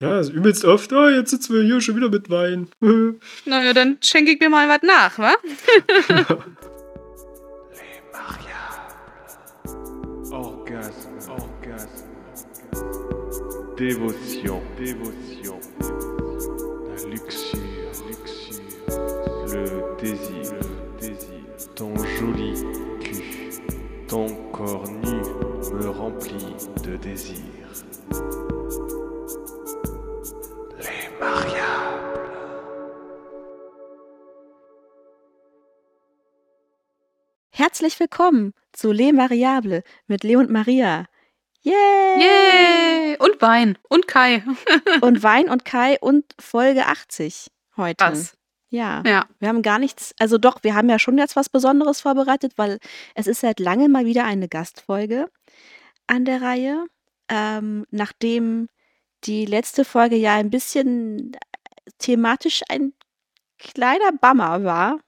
Ja, also übelst oft. Oh, jetzt sitzen wir hier schon wieder mit Wein. naja, dann schenke ich mir mal was nach, wa? Orgasme, orgasme. Dévotion, dévotion. La luxure, luxure. Le désir, le désir. Ton joli cul, ton corps nu me remplit de désir. Herzlich willkommen zu Les Mariable mit Leo und Maria. Yay! Yay! Und Wein. Und Kai. Und Wein und Kai und Folge 80 heute. Krass. Ja. Ja. Wir haben gar nichts, also doch, wir haben ja schon jetzt was Besonderes vorbereitet, weil es ist seit langem mal wieder eine Gastfolge an der Reihe. Ähm, nachdem die letzte Folge ja ein bisschen thematisch ein kleiner Bummer war.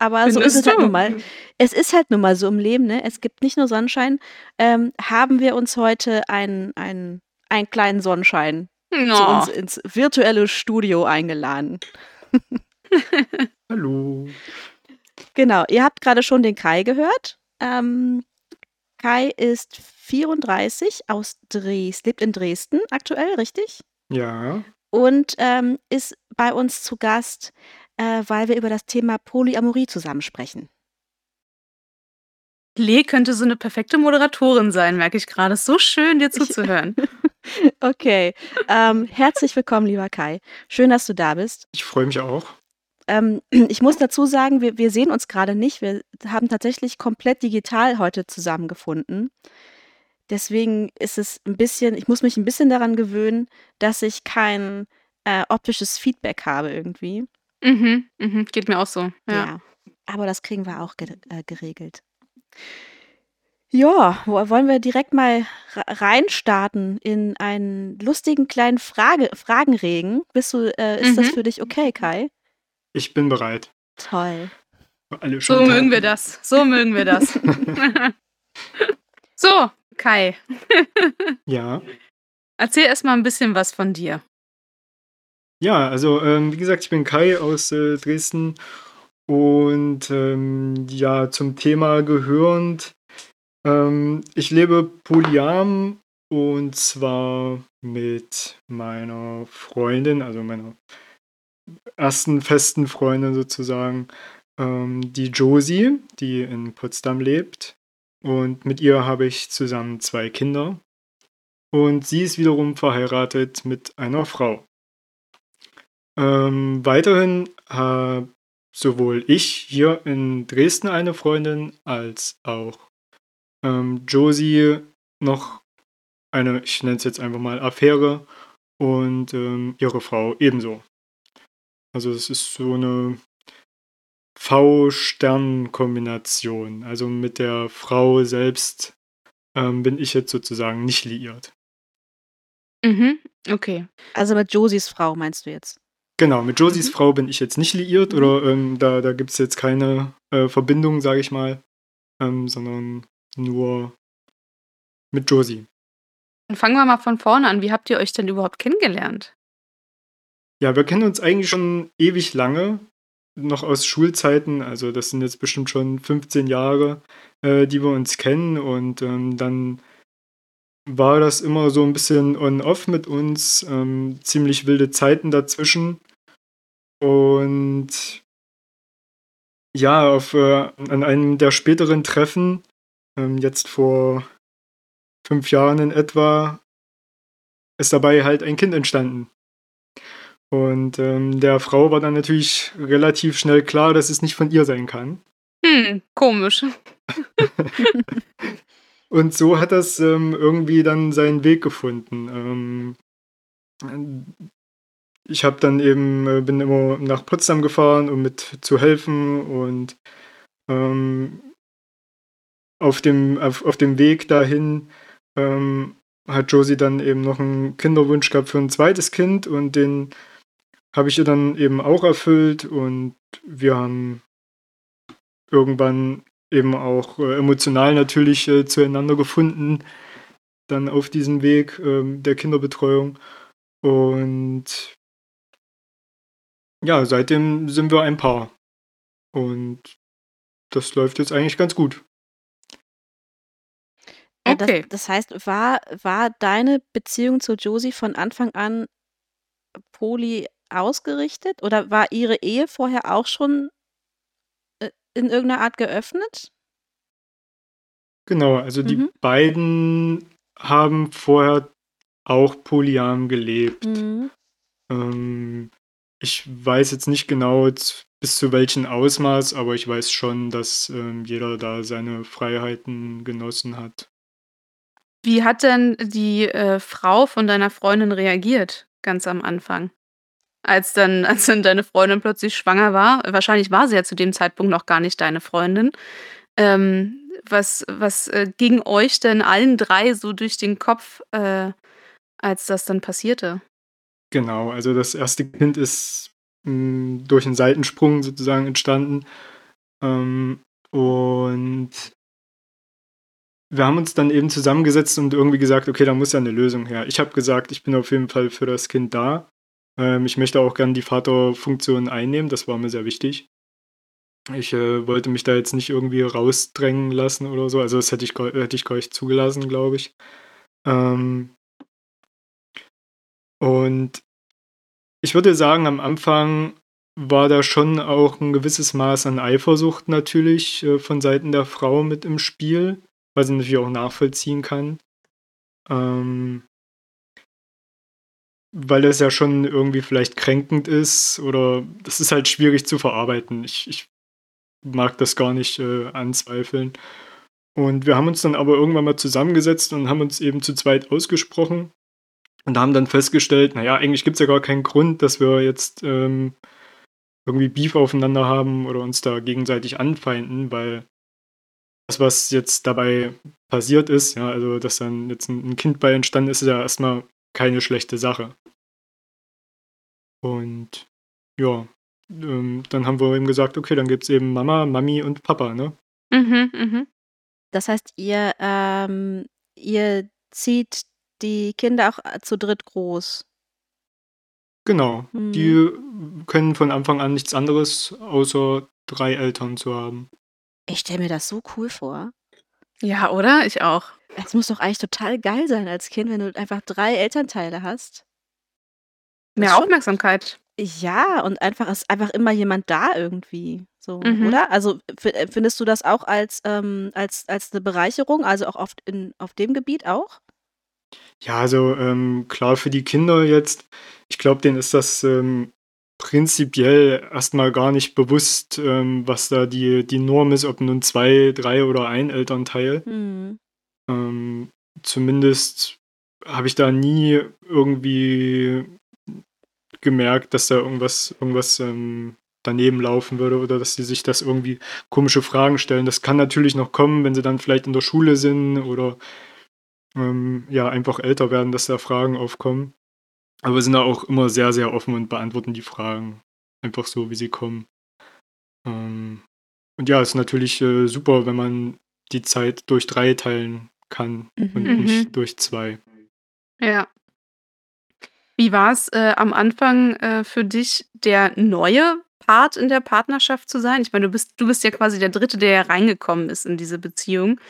Aber so ist es Findest halt du? nun mal. Es ist halt nun mal so im Leben, ne? Es gibt nicht nur Sonnenschein. Ähm, haben wir uns heute einen, einen, einen kleinen Sonnenschein zu Oh. uns ins virtuelle Studio eingeladen. Hallo. Genau, ihr habt gerade schon den Kai gehört. Ähm, Kai ist 34 aus Dresden, lebt in Dresden aktuell, richtig? Ja. Und ähm, ist bei uns zu Gast, äh, weil wir über das Thema Polyamorie zusammen sprechen. Lee könnte so eine perfekte Moderatorin sein, merke ich gerade. Ist so schön, dir zuzuhören. Okay, ähm, herzlich willkommen, lieber Kai. Schön, dass du da bist. Ich freue mich auch. Ähm, ich muss dazu sagen, wir, wir sehen uns gerade nicht. Wir haben tatsächlich komplett digital heute zusammengefunden. Deswegen ist es ein bisschen, ich muss mich ein bisschen daran gewöhnen, dass ich kein äh, optisches Feedback habe irgendwie. Mhm, mhm, geht mir auch so. Ja. Aber das kriegen wir auch ge äh, geregelt. Ja, wo, wollen wir direkt mal re- reinstarten in einen lustigen kleinen Frage Fragenregen? Bist du, äh, ist das Mhm. für dich okay, Kai? Ich bin bereit. Toll. Alle So schon mögen wir das. So mögen wir das. so, Kai, Ja. erzähl erst mal ein bisschen was von dir. Ja, also ähm, wie gesagt, ich bin Kai aus äh, Dresden und ähm, ja, zum Thema gehörend, ähm, ich lebe polyam und zwar mit meiner Freundin, also meiner ersten festen Freundin sozusagen, ähm, die Josie, die in Potsdam lebt. Und mit ihr habe ich zusammen zwei Kinder. Und sie ist wiederum verheiratet mit einer Frau. Ähm, weiterhin habe sowohl ich hier in Dresden eine Freundin als auch ähm, Josie noch eine, ich nenne es jetzt einfach mal Affäre und ähm, ihre Frau ebenso. Also es ist so eine V-Stern-Kombination. Also mit der Frau selbst ähm, bin ich jetzt sozusagen nicht liiert. Mhm, okay. Also mit Josies Frau meinst du jetzt? Genau, mit Josies Mhm. Frau bin ich jetzt nicht liiert oder ähm, da, da gibt es jetzt keine äh, Verbindung, sage ich mal, ähm, sondern nur mit Josie. Dann fangen wir mal von vorne an. Wie habt ihr euch denn überhaupt kennengelernt? Ja, wir kennen uns eigentlich schon ewig lange, noch aus Schulzeiten, also das sind jetzt bestimmt schon 15 Jahre, äh, die wir uns kennen und ähm, dann war das immer so ein bisschen on-off mit uns, ähm, ziemlich wilde Zeiten dazwischen und ja, auf, äh, an einem der späteren Treffen, ähm, jetzt vor fünf Jahren in etwa, ist dabei halt ein Kind entstanden. Und ähm, der Frau war dann natürlich relativ schnell klar, dass es nicht von ihr sein kann. Hm, komisch. Und so hat das ähm, irgendwie dann seinen Weg gefunden. Ähm, ich habe dann eben, äh, bin immer nach Potsdam gefahren, um mit zu helfen und ähm, auf, dem, auf, auf dem Weg dahin ähm, hat Josie dann eben noch einen Kinderwunsch gehabt für ein zweites Kind und den habe ich ihr dann eben auch erfüllt und wir haben irgendwann eben auch äh, emotional natürlich äh, zueinander gefunden, dann auf diesem Weg ähm, der Kinderbetreuung. Und ja, seitdem sind wir ein Paar. Und das läuft jetzt eigentlich ganz gut. Äh, das, Okay. das heißt, war, war deine Beziehung zu Josie von Anfang an poly ausgerichtet oder war ihre Ehe vorher auch schon äh, in irgendeiner Art geöffnet? Genau, also die Mhm. beiden haben vorher auch polyam gelebt. Mhm. Ähm, ich weiß jetzt nicht genau bis zu welchem Ausmaß, aber ich weiß schon, dass ähm, jeder da seine Freiheiten genossen hat. Wie hat denn die äh, Frau von deiner Freundin reagiert, ganz am Anfang? Als dann, als dann deine Freundin plötzlich schwanger war, wahrscheinlich war sie ja zu dem Zeitpunkt noch gar nicht deine Freundin. Ähm, was was äh, ging euch denn allen drei so durch den Kopf, äh, als das dann passierte? Genau, also das erste Kind ist mh, durch einen Seitensprung sozusagen entstanden. Ähm, und wir haben uns dann eben zusammengesetzt und irgendwie gesagt, okay, da muss ja eine Lösung her. Ich habe gesagt, ich bin auf jeden Fall für das Kind da. Ähm, ich möchte auch gern die Vaterfunktion einnehmen, das war mir sehr wichtig. Ich äh, wollte mich da jetzt nicht irgendwie rausdrängen lassen oder so. Also das hätte ich, hätte ich gar nicht zugelassen, glaube ich. Ähm, und ich würde sagen, am Anfang war da schon auch ein gewisses Maß an Eifersucht natürlich äh, von Seiten der Frau mit im Spiel, was ich natürlich auch nachvollziehen kann. Ähm, weil das ja schon irgendwie vielleicht kränkend ist oder das ist halt schwierig zu verarbeiten. Ich, ich mag das gar nicht äh, anzweifeln. Und wir haben uns dann aber irgendwann mal zusammengesetzt und haben uns eben zu zweit ausgesprochen und haben dann festgestellt, naja, eigentlich gibt es ja gar keinen Grund, dass wir jetzt ähm, irgendwie Beef aufeinander haben oder uns da gegenseitig anfeinden, weil das, was jetzt dabei passiert ist, ja, also dass dann jetzt ein, Kind bei entstanden ist, ist ja erstmal keine schlechte Sache. Und ja, ähm, dann haben wir eben gesagt, okay, dann gibt es eben Mama, Mami und Papa, ne? Mhm, mhm. Das heißt, ihr, ähm, ihr zieht die Kinder auch äh, zu dritt groß. Genau. Mhm. Die können von Anfang an nichts anderes, außer drei Eltern zu haben. Ich stelle mir das so cool vor. Ja, oder? Ich auch. Es muss doch eigentlich total geil sein als Kind, wenn du einfach drei Elternteile hast. Das Mehr Aufmerksamkeit. Ja, und einfach ist einfach immer jemand da irgendwie. So, Mhm. oder? Also äh, findest du das auch als, ähm, als, als eine Bereicherung, also auch auf, in, auf dem Gebiet auch? Ja, also ähm, klar für die Kinder jetzt, ich glaube, denen ist das ähm, prinzipiell erstmal gar nicht bewusst, ähm, was da die, die Norm ist, ob nun zwei, drei oder ein Elternteil. Hm. Ähm, zumindest habe ich da nie irgendwie gemerkt, dass da irgendwas, irgendwas ähm, daneben laufen würde oder dass sie sich das irgendwie komische Fragen stellen. Das kann natürlich noch kommen, wenn sie dann vielleicht in der Schule sind oder ähm, ja einfach älter werden, dass da Fragen aufkommen. Aber wir sind da auch immer sehr, sehr offen und beantworten die Fragen einfach so, wie sie kommen. Ähm, und ja, ist natürlich äh, super, wenn man die Zeit durch drei teilen kann und Mhm. nicht durch zwei. Ja. Wie war es äh, am Anfang äh, für dich, der neue Part in der Partnerschaft zu sein? Ich meine, du bist, du bist ja quasi der Dritte, der ja reingekommen ist in diese Beziehung.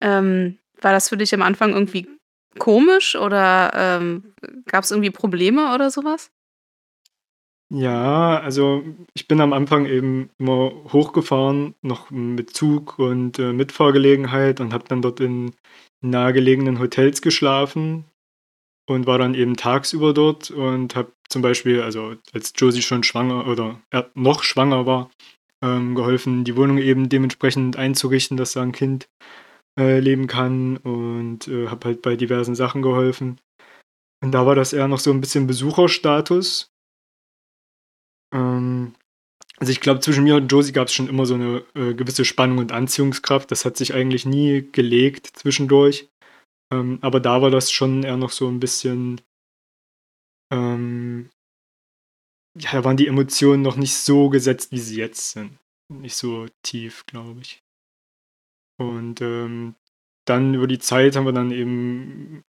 Ähm, war das für dich am Anfang irgendwie komisch oder ähm, gab es irgendwie Probleme oder sowas? Ja, also ich bin am Anfang eben immer hochgefahren, noch mit Zug und äh, Mitfahrgelegenheit und habe dann dort in nahegelegenen Hotels geschlafen und war dann eben tagsüber dort und habe zum Beispiel, also als Josie schon schwanger oder äh, noch schwanger war, ähm, geholfen, die Wohnung eben dementsprechend einzurichten, dass da ein Kind äh, leben kann und äh, habe halt bei diversen Sachen geholfen. Und da war das eher noch so ein bisschen Besucherstatus. Ähm, also ich glaube, zwischen mir und Josie gab es schon immer so eine äh, gewisse Spannung und Anziehungskraft. Das hat sich eigentlich nie gelegt zwischendurch. Ähm, aber da war das schon eher noch so ein bisschen. Ähm, ja, da waren die Emotionen noch nicht so gesetzt, wie sie jetzt sind. Nicht so tief, glaube ich. Und ähm, dann über die Zeit haben wir dann eben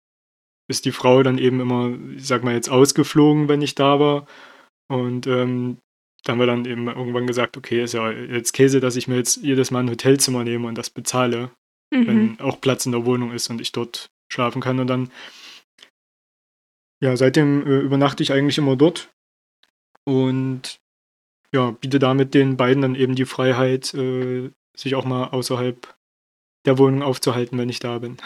ist die Frau dann eben immer, ich sag mal jetzt, ausgeflogen, wenn ich da war. Und ähm, da haben wir dann eben irgendwann gesagt, okay, ist ja jetzt Käse, dass ich mir jetzt jedes Mal ein Hotelzimmer nehme und das bezahle, Mhm. wenn auch Platz in der Wohnung ist und ich dort schlafen kann. Und dann, ja, seitdem äh, übernachte ich eigentlich immer dort und ja, biete damit den beiden dann eben die Freiheit, äh, sich auch mal außerhalb der Wohnung aufzuhalten, wenn ich da bin.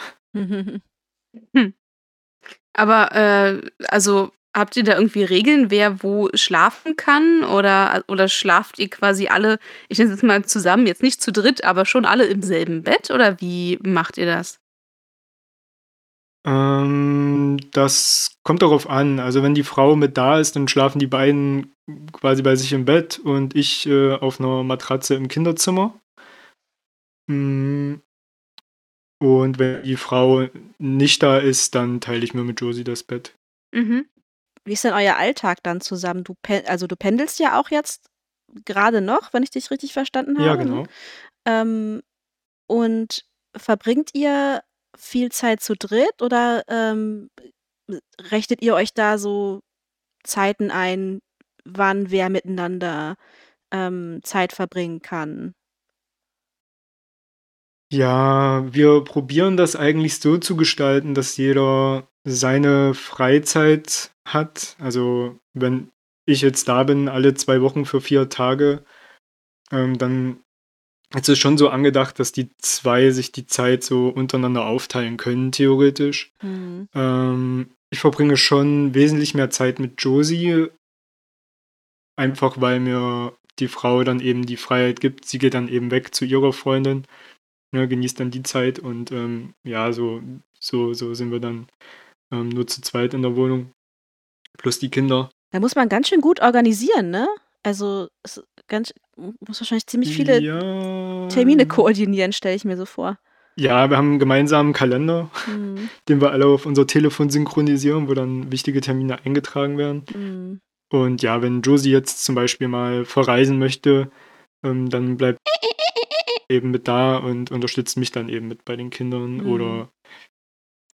Aber äh, also habt ihr da irgendwie Regeln, wer wo schlafen kann? Oder, oder schlaft ihr quasi alle, ich nenne es jetzt mal zusammen, jetzt nicht zu dritt, aber schon alle im selben Bett? Oder wie macht ihr das? Ähm, das kommt darauf an. Also wenn die Frau mit da ist, dann schlafen die beiden quasi bei sich im Bett und ich äh, auf einer Matratze im Kinderzimmer. Mm. Und wenn die Frau nicht da ist, dann teile ich mir mit Josie das Bett. Mhm. Wie ist denn euer Alltag dann zusammen? Du also du pendelst ja auch jetzt gerade noch, wenn ich dich richtig verstanden habe. Ja, genau. Ähm, und verbringt ihr viel Zeit zu dritt oder ähm, rechnet ihr euch da so Zeiten ein, wann wer miteinander ähm, Zeit verbringen kann? Ja, wir probieren das eigentlich so zu gestalten, dass jeder seine Freizeit hat. Also wenn ich jetzt da bin, alle zwei Wochen für vier Tage, ähm, dann ist es schon so angedacht, dass die zwei sich die Zeit so untereinander aufteilen können, theoretisch. Mhm. Ähm, ich verbringe schon wesentlich mehr Zeit mit Josie, einfach weil mir die Frau dann eben die Freiheit gibt. Sie geht dann eben weg zu ihrer Freundin, ne, genießt dann die Zeit und ähm, ja, so, so, so sind wir dann ähm, nur zu zweit in der Wohnung. Plus die Kinder. Da muss man ganz schön gut organisieren, ne? Also ganz, muss wahrscheinlich ziemlich viele ja, Termine koordinieren, stelle ich mir so vor. Ja, wir haben einen gemeinsamen Kalender, Mhm. den wir alle auf unser Telefon synchronisieren, wo dann wichtige Termine eingetragen werden. Mhm. Und ja, wenn Josie jetzt zum Beispiel mal verreisen möchte, ähm, dann bleibt eben mit da und unterstützt mich dann eben mit bei den Kindern. Mhm. Oder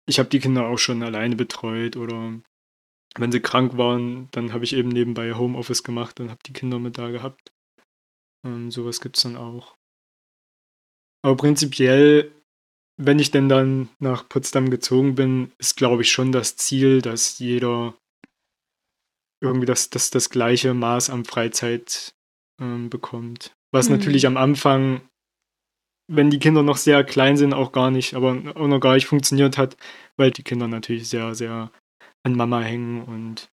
ich habe die Kinder auch schon alleine betreut oder wenn sie krank waren, dann habe ich eben nebenbei Homeoffice gemacht und habe die Kinder mit da gehabt. Ähm, sowas gibt es dann auch. Aber prinzipiell, wenn ich denn dann nach Potsdam gezogen bin, ist glaube ich schon das Ziel, dass jeder irgendwie das, das, das gleiche Maß an Freizeit ähm, bekommt. Was Mhm. natürlich am Anfang, wenn die Kinder noch sehr klein sind, auch gar nicht, aber auch noch gar nicht funktioniert hat, weil die Kinder natürlich sehr, sehr an Mama hängen und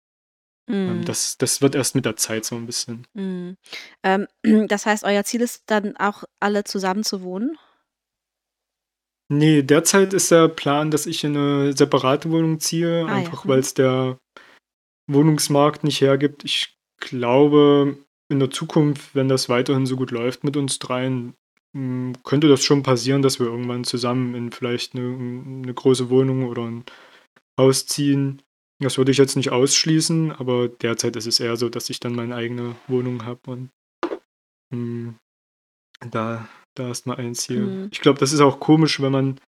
ähm, Mhm. das, das wird erst mit der Zeit so ein bisschen. Mhm. Ähm, das heißt, euer Ziel ist dann auch alle zusammen zu wohnen? Nee, derzeit ist der Plan, dass ich in eine separate Wohnung ziehe, Ah ja, einfach mhm. weil es der Wohnungsmarkt nicht hergibt. Ich glaube, in der Zukunft, wenn das weiterhin so gut läuft mit uns dreien, könnte das schon passieren, dass wir irgendwann zusammen in vielleicht eine, eine große Wohnung oder ein Haus ziehen. Das würde ich jetzt nicht ausschließen, aber derzeit ist es eher so, dass ich dann meine eigene Wohnung habe und m, da, da erstmal einziehe. Mhm. Ich glaube, das ist auch komisch, wenn man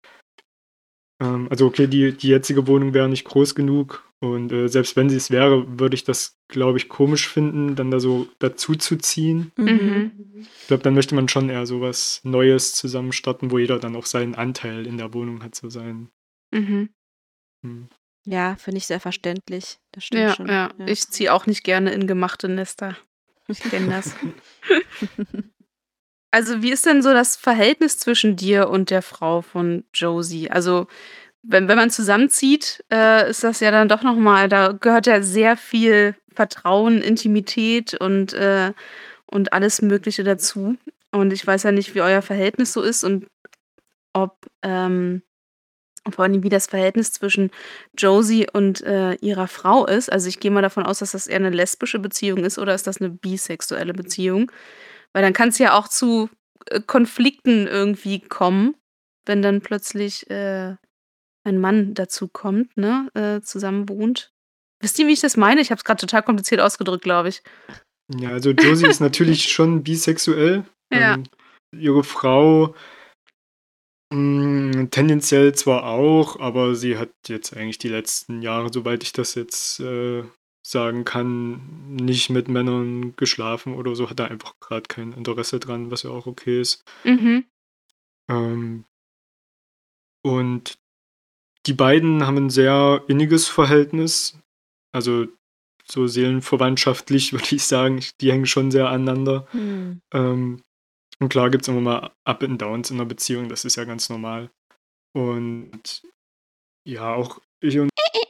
ähm, also okay, die, die jetzige Wohnung wäre nicht groß genug und äh, selbst wenn sie es wäre, würde ich das, glaube ich, komisch finden, dann da so dazu zu ziehen. Mhm. Ich glaube, dann möchte man schon eher so was Neues zusammen starten, wo jeder dann auch seinen Anteil in der Wohnung hat, so sein. Mhm. Hm. Ja, finde ich sehr verständlich. Das stimmt Ja, schon. ja, Ich ziehe auch nicht gerne in gemachte Nester. Ich kenne das. Also, wie ist denn so das Verhältnis zwischen dir und der Frau von Josie? Also, wenn, wenn man zusammenzieht, äh, ist das ja dann doch nochmal, da gehört ja sehr viel Vertrauen, Intimität und, äh, und alles Mögliche dazu. Und ich weiß ja nicht, wie euer Verhältnis so ist und ob, ähm, vor allem wie das Verhältnis zwischen Josie und äh, ihrer Frau ist. Also ich gehe mal davon aus, dass das eher eine lesbische Beziehung ist oder ist das eine bisexuelle Beziehung? Weil dann kann es ja auch zu äh, Konflikten irgendwie kommen, wenn dann plötzlich äh, ein Mann dazu kommt, ne, äh, zusammen wohnt. Wisst ihr, wie ich das meine? Ich habe es gerade total kompliziert ausgedrückt, glaube ich. Ja, also Josie ist natürlich schon bisexuell. Ja. Ähm, ihre Frau Hm, tendenziell zwar auch, aber sie hat jetzt eigentlich die letzten Jahre, soweit ich das jetzt äh, sagen kann, nicht mit Männern geschlafen oder so, hat er einfach gerade kein Interesse dran, was ja auch okay ist. Mhm. Ähm, und die beiden haben ein sehr inniges Verhältnis. Also so seelenverwandtschaftlich würde ich sagen. Die hängen schon sehr aneinander. Hm. Ähm, und klar gibt es immer mal Up and Downs in einer Beziehung, das ist ja ganz normal. Und ja, auch ich und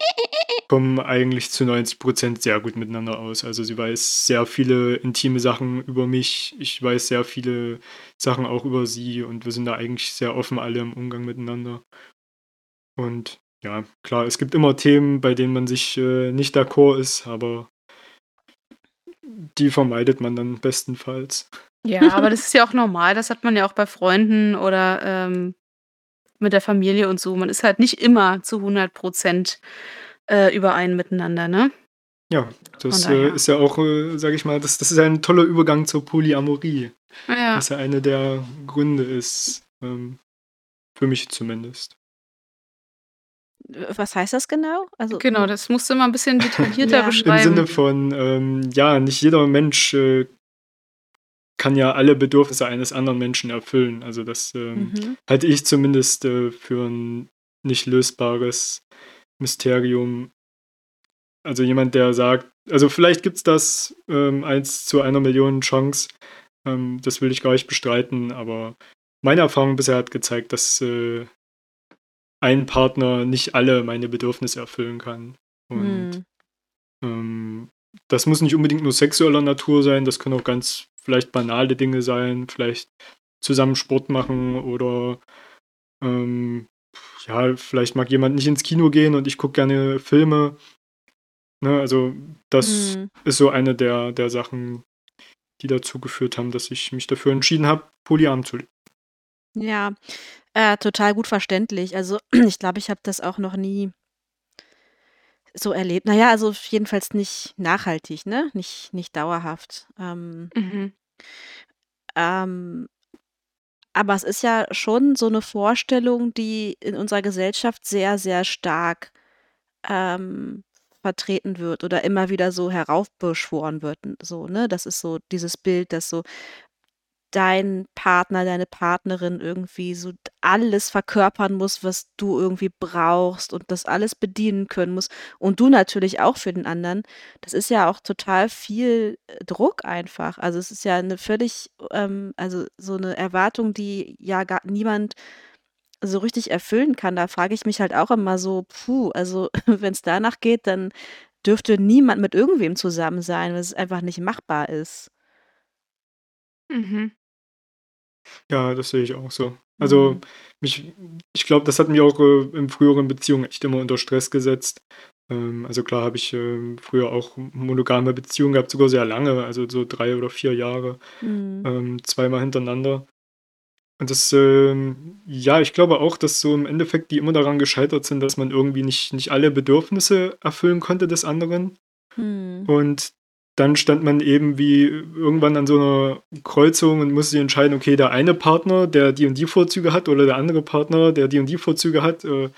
kommen eigentlich zu 90 Prozent sehr gut miteinander aus. Also sie weiß sehr viele intime Sachen über mich. Ich weiß sehr viele Sachen auch über sie und wir sind da eigentlich sehr offen alle im Umgang miteinander. Und ja, klar, es gibt immer Themen, bei denen man sich äh, nicht d'accord ist, aber die vermeidet man dann bestenfalls. Ja, aber das ist ja auch normal. Das hat man ja auch bei Freunden oder ähm, mit der Familie und so. Man ist halt nicht immer zu 100 Prozent äh, überein miteinander, ne? Ja, das äh, ist ja auch, äh, sage ich mal, das, das ist ein toller Übergang zur Polyamorie. Ja. Was ja eine der Gründe ist, ähm, für mich zumindest. Was heißt das genau? Also, Genau, das musst du mal ein bisschen detaillierter Ja. Im beschreiben. Sinne von, ähm, ja, nicht jeder Mensch äh, kann ja alle Bedürfnisse eines anderen Menschen erfüllen. Also das ähm, Mhm. halte ich zumindest äh, für ein nicht lösbares Mysterium. Also jemand, der sagt, also vielleicht gibt es das ähm, eins zu einer Million Chance, ähm, das will ich gar nicht bestreiten, aber meine Erfahrung bisher hat gezeigt, dass äh, ein Partner nicht alle meine Bedürfnisse erfüllen kann. Und Hm. ähm, das muss nicht unbedingt nur sexueller Natur sein, das können auch ganz vielleicht banale Dinge sein, vielleicht zusammen Sport machen oder ähm, ja, vielleicht mag jemand nicht ins Kino gehen und ich gucke gerne Filme. Ne, also das Hm. ist so eine der, der Sachen, die dazu geführt haben, dass ich mich dafür entschieden habe, Polyam zu leben. Ja, äh, total gut verständlich. Also ich glaube, ich habe das auch noch nie so erlebt. Naja, also jedenfalls nicht nachhaltig, ne? Nicht, nicht dauerhaft. Ähm, Mhm. ähm, aber es ist ja schon so eine Vorstellung, die in unserer Gesellschaft sehr, sehr stark ähm, vertreten wird oder immer wieder so heraufbeschworen wird. So, ne? Das ist so dieses Bild, dass so dein Partner, deine Partnerin irgendwie so alles verkörpern muss, was du irgendwie brauchst und das alles bedienen können muss. Und du natürlich auch für den anderen. Das ist ja auch total viel äh, Druck einfach. Also es ist ja eine völlig, ähm, also so eine Erwartung, die ja gar niemand so richtig erfüllen kann. Da frage ich mich halt auch immer so, puh, also wenn es danach geht, dann dürfte niemand mit irgendwem zusammen sein, weil es einfach nicht machbar ist. Mhm. Ja, das sehe ich auch so. Also Mhm. mich, ich glaube, das hat mich auch äh, in früheren Beziehungen echt immer unter Stress gesetzt. Ähm, also klar habe ich ähm, früher auch monogame Beziehungen gehabt, sogar sehr lange, also so drei oder vier Jahre, Mhm. ähm, zweimal hintereinander. Und das, ähm, ja, ich glaube auch, dass so im Endeffekt die immer daran gescheitert sind, dass man irgendwie nicht, nicht alle Bedürfnisse erfüllen konnte des anderen. Mhm. Und dann stand man eben wie irgendwann an so einer Kreuzung und musste sich entscheiden, okay, der eine Partner, der die und die Vorzüge hat, oder der andere Partner, der die und die Vorzüge hat. Äh,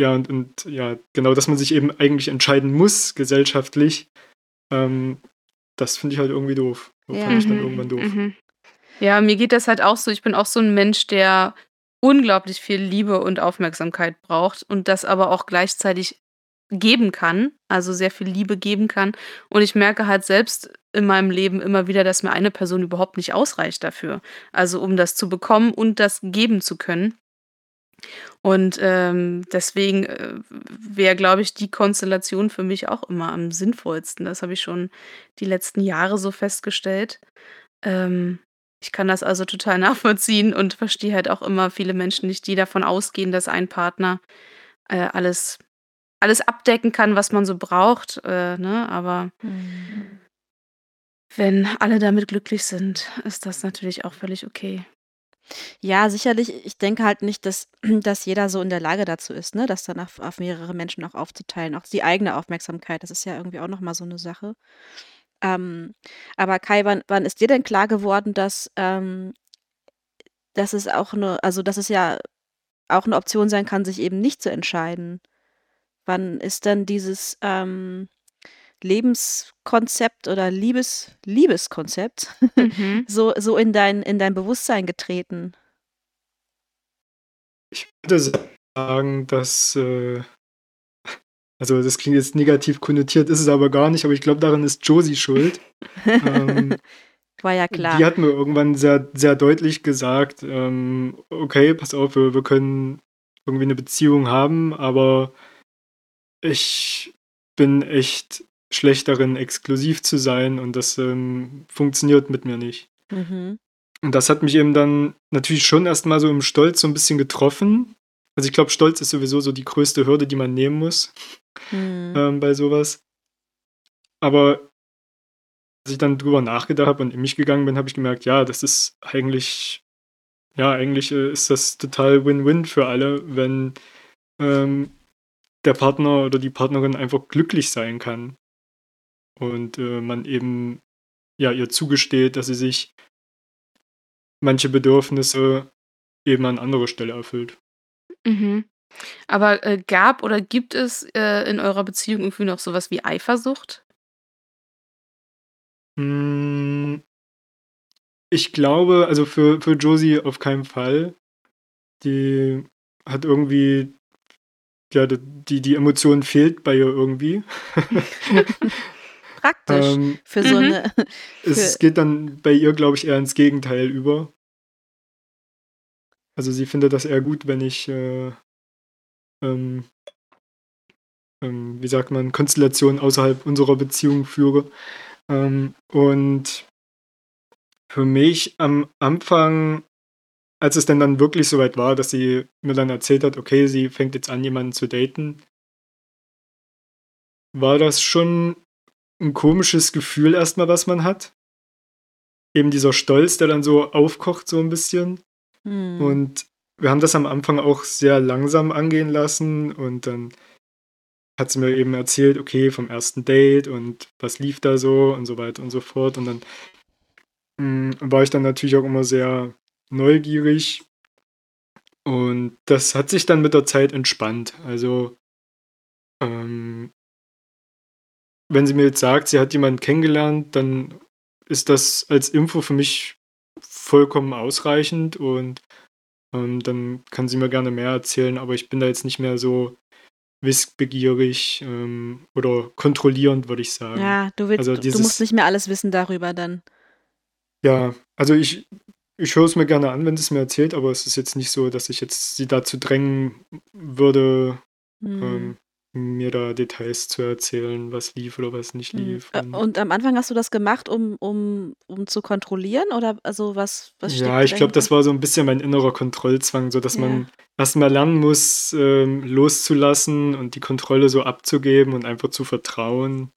ja, und, und ja, genau, dass man sich eben eigentlich entscheiden muss, gesellschaftlich. Ähm, das finde ich halt irgendwie doof. Das Ja. fand ich dann Mhm, irgendwann doof. mhm. Ja, mir geht das halt auch so. Ich bin auch so ein Mensch, der unglaublich viel Liebe und Aufmerksamkeit braucht und das aber auch gleichzeitig geben kann, also sehr viel Liebe geben kann. Und ich merke halt selbst in meinem Leben immer wieder, dass mir eine Person überhaupt nicht ausreicht dafür. Also um das zu bekommen und das geben zu können. Und ähm, deswegen äh, wäre, glaube ich, die Konstellation für mich auch immer am sinnvollsten. Das habe ich schon die letzten Jahre so festgestellt. Ähm, ich kann das also total nachvollziehen und verstehe halt auch immer viele Menschen nicht, die davon ausgehen, dass ein Partner äh, alles, alles abdecken kann, was man so braucht. Äh, ne? Aber Mhm. wenn alle damit glücklich sind, ist das natürlich auch völlig okay. Ja, sicherlich. Ich denke halt nicht, dass, dass jeder so in der Lage dazu ist, ne, das dann auf, auf mehrere Menschen auch aufzuteilen. Auch die eigene Aufmerksamkeit, das ist ja irgendwie auch nochmal so eine Sache. Ähm, aber Kai, wann, wann ist dir denn klar geworden, dass, ähm, dass es auch eine, also dass es ja auch eine Option sein kann, sich eben nicht zu entscheiden. Wann ist dann dieses ähm, Lebenskonzept oder Liebes, Liebeskonzept Mhm. so, so in dein, in dein Bewusstsein getreten? Ich würde sagen, dass, äh, also das klingt jetzt negativ konnotiert, ist es aber gar nicht, aber ich glaube, daran ist Josie schuld. ähm, War ja klar. Die hat mir irgendwann sehr, sehr deutlich gesagt, ähm, okay, pass auf, wir, wir können irgendwie eine Beziehung haben, aber ich bin echt schlecht darin, exklusiv zu sein und das ähm, funktioniert mit mir nicht. Mhm. Und das hat mich eben dann natürlich schon erstmal so im Stolz so ein bisschen getroffen. Also ich glaube, Stolz ist sowieso so die größte Hürde, die man nehmen muss Mhm. ähm, bei sowas. Aber als ich dann drüber nachgedacht habe und in mich gegangen bin, habe ich gemerkt, ja, das ist eigentlich, ja, eigentlich äh, ist das total Win-Win für alle, wenn ähm, der Partner oder die Partnerin einfach glücklich sein kann. Und äh, man eben, ja, ihr zugesteht, dass sie sich manche Bedürfnisse eben an anderer Stelle erfüllt. Mhm. Aber äh, gab oder gibt es äh, in eurer Beziehung irgendwie noch sowas wie Eifersucht? Mm, Ich glaube, also für, für Josie auf keinen Fall. Die hat irgendwie, ja, die, die Emotion fehlt bei ihr irgendwie. Praktisch ähm, für so Mhm. eine. es geht dann bei ihr, glaube ich, eher ins Gegenteil über. Also sie findet das eher gut, wenn ich, äh, ähm, ähm, wie sagt man, Konstellationen außerhalb unserer Beziehung führe. Ähm, und für mich am Anfang, als es denn dann wirklich soweit war, dass sie mir dann erzählt hat, okay, sie fängt jetzt an, jemanden zu daten, war das schon ein komisches Gefühl erstmal, was man hat. Eben dieser Stolz, der dann so aufkocht, so ein bisschen. Hm. Und wir haben das am Anfang auch sehr langsam angehen lassen und dann hat sie mir eben erzählt, okay, vom ersten Date und was lief da so und so weiter und so fort. Und dann mh, war ich dann natürlich auch immer sehr neugierig und das hat sich dann mit der Zeit entspannt. Also, ähm, wenn sie mir jetzt sagt, sie hat jemanden kennengelernt, dann ist das als Info für mich vollkommen ausreichend und ähm, dann kann sie mir gerne mehr erzählen, aber ich bin da jetzt nicht mehr so wissbegierig ähm, oder kontrollierend, würde ich sagen. ja, du willst, also du- du dieses- musst nicht mehr alles wissen darüber dann. Ja, also ich, ich höre es mir gerne an, wenn sie es mir erzählt, aber es ist jetzt nicht so, dass ich jetzt sie dazu drängen würde, Hm. ähm, mir da Details zu erzählen, was lief oder was nicht Hm. lief. Und- Und am Anfang hast du das gemacht, um, um, um zu kontrollieren? Oder also was, was ja, ich glaube, das war so ein bisschen mein innerer Kontrollzwang, so dass Ja. man erstmal lernen muss, ähm, loszulassen und die Kontrolle so abzugeben und einfach zu vertrauen.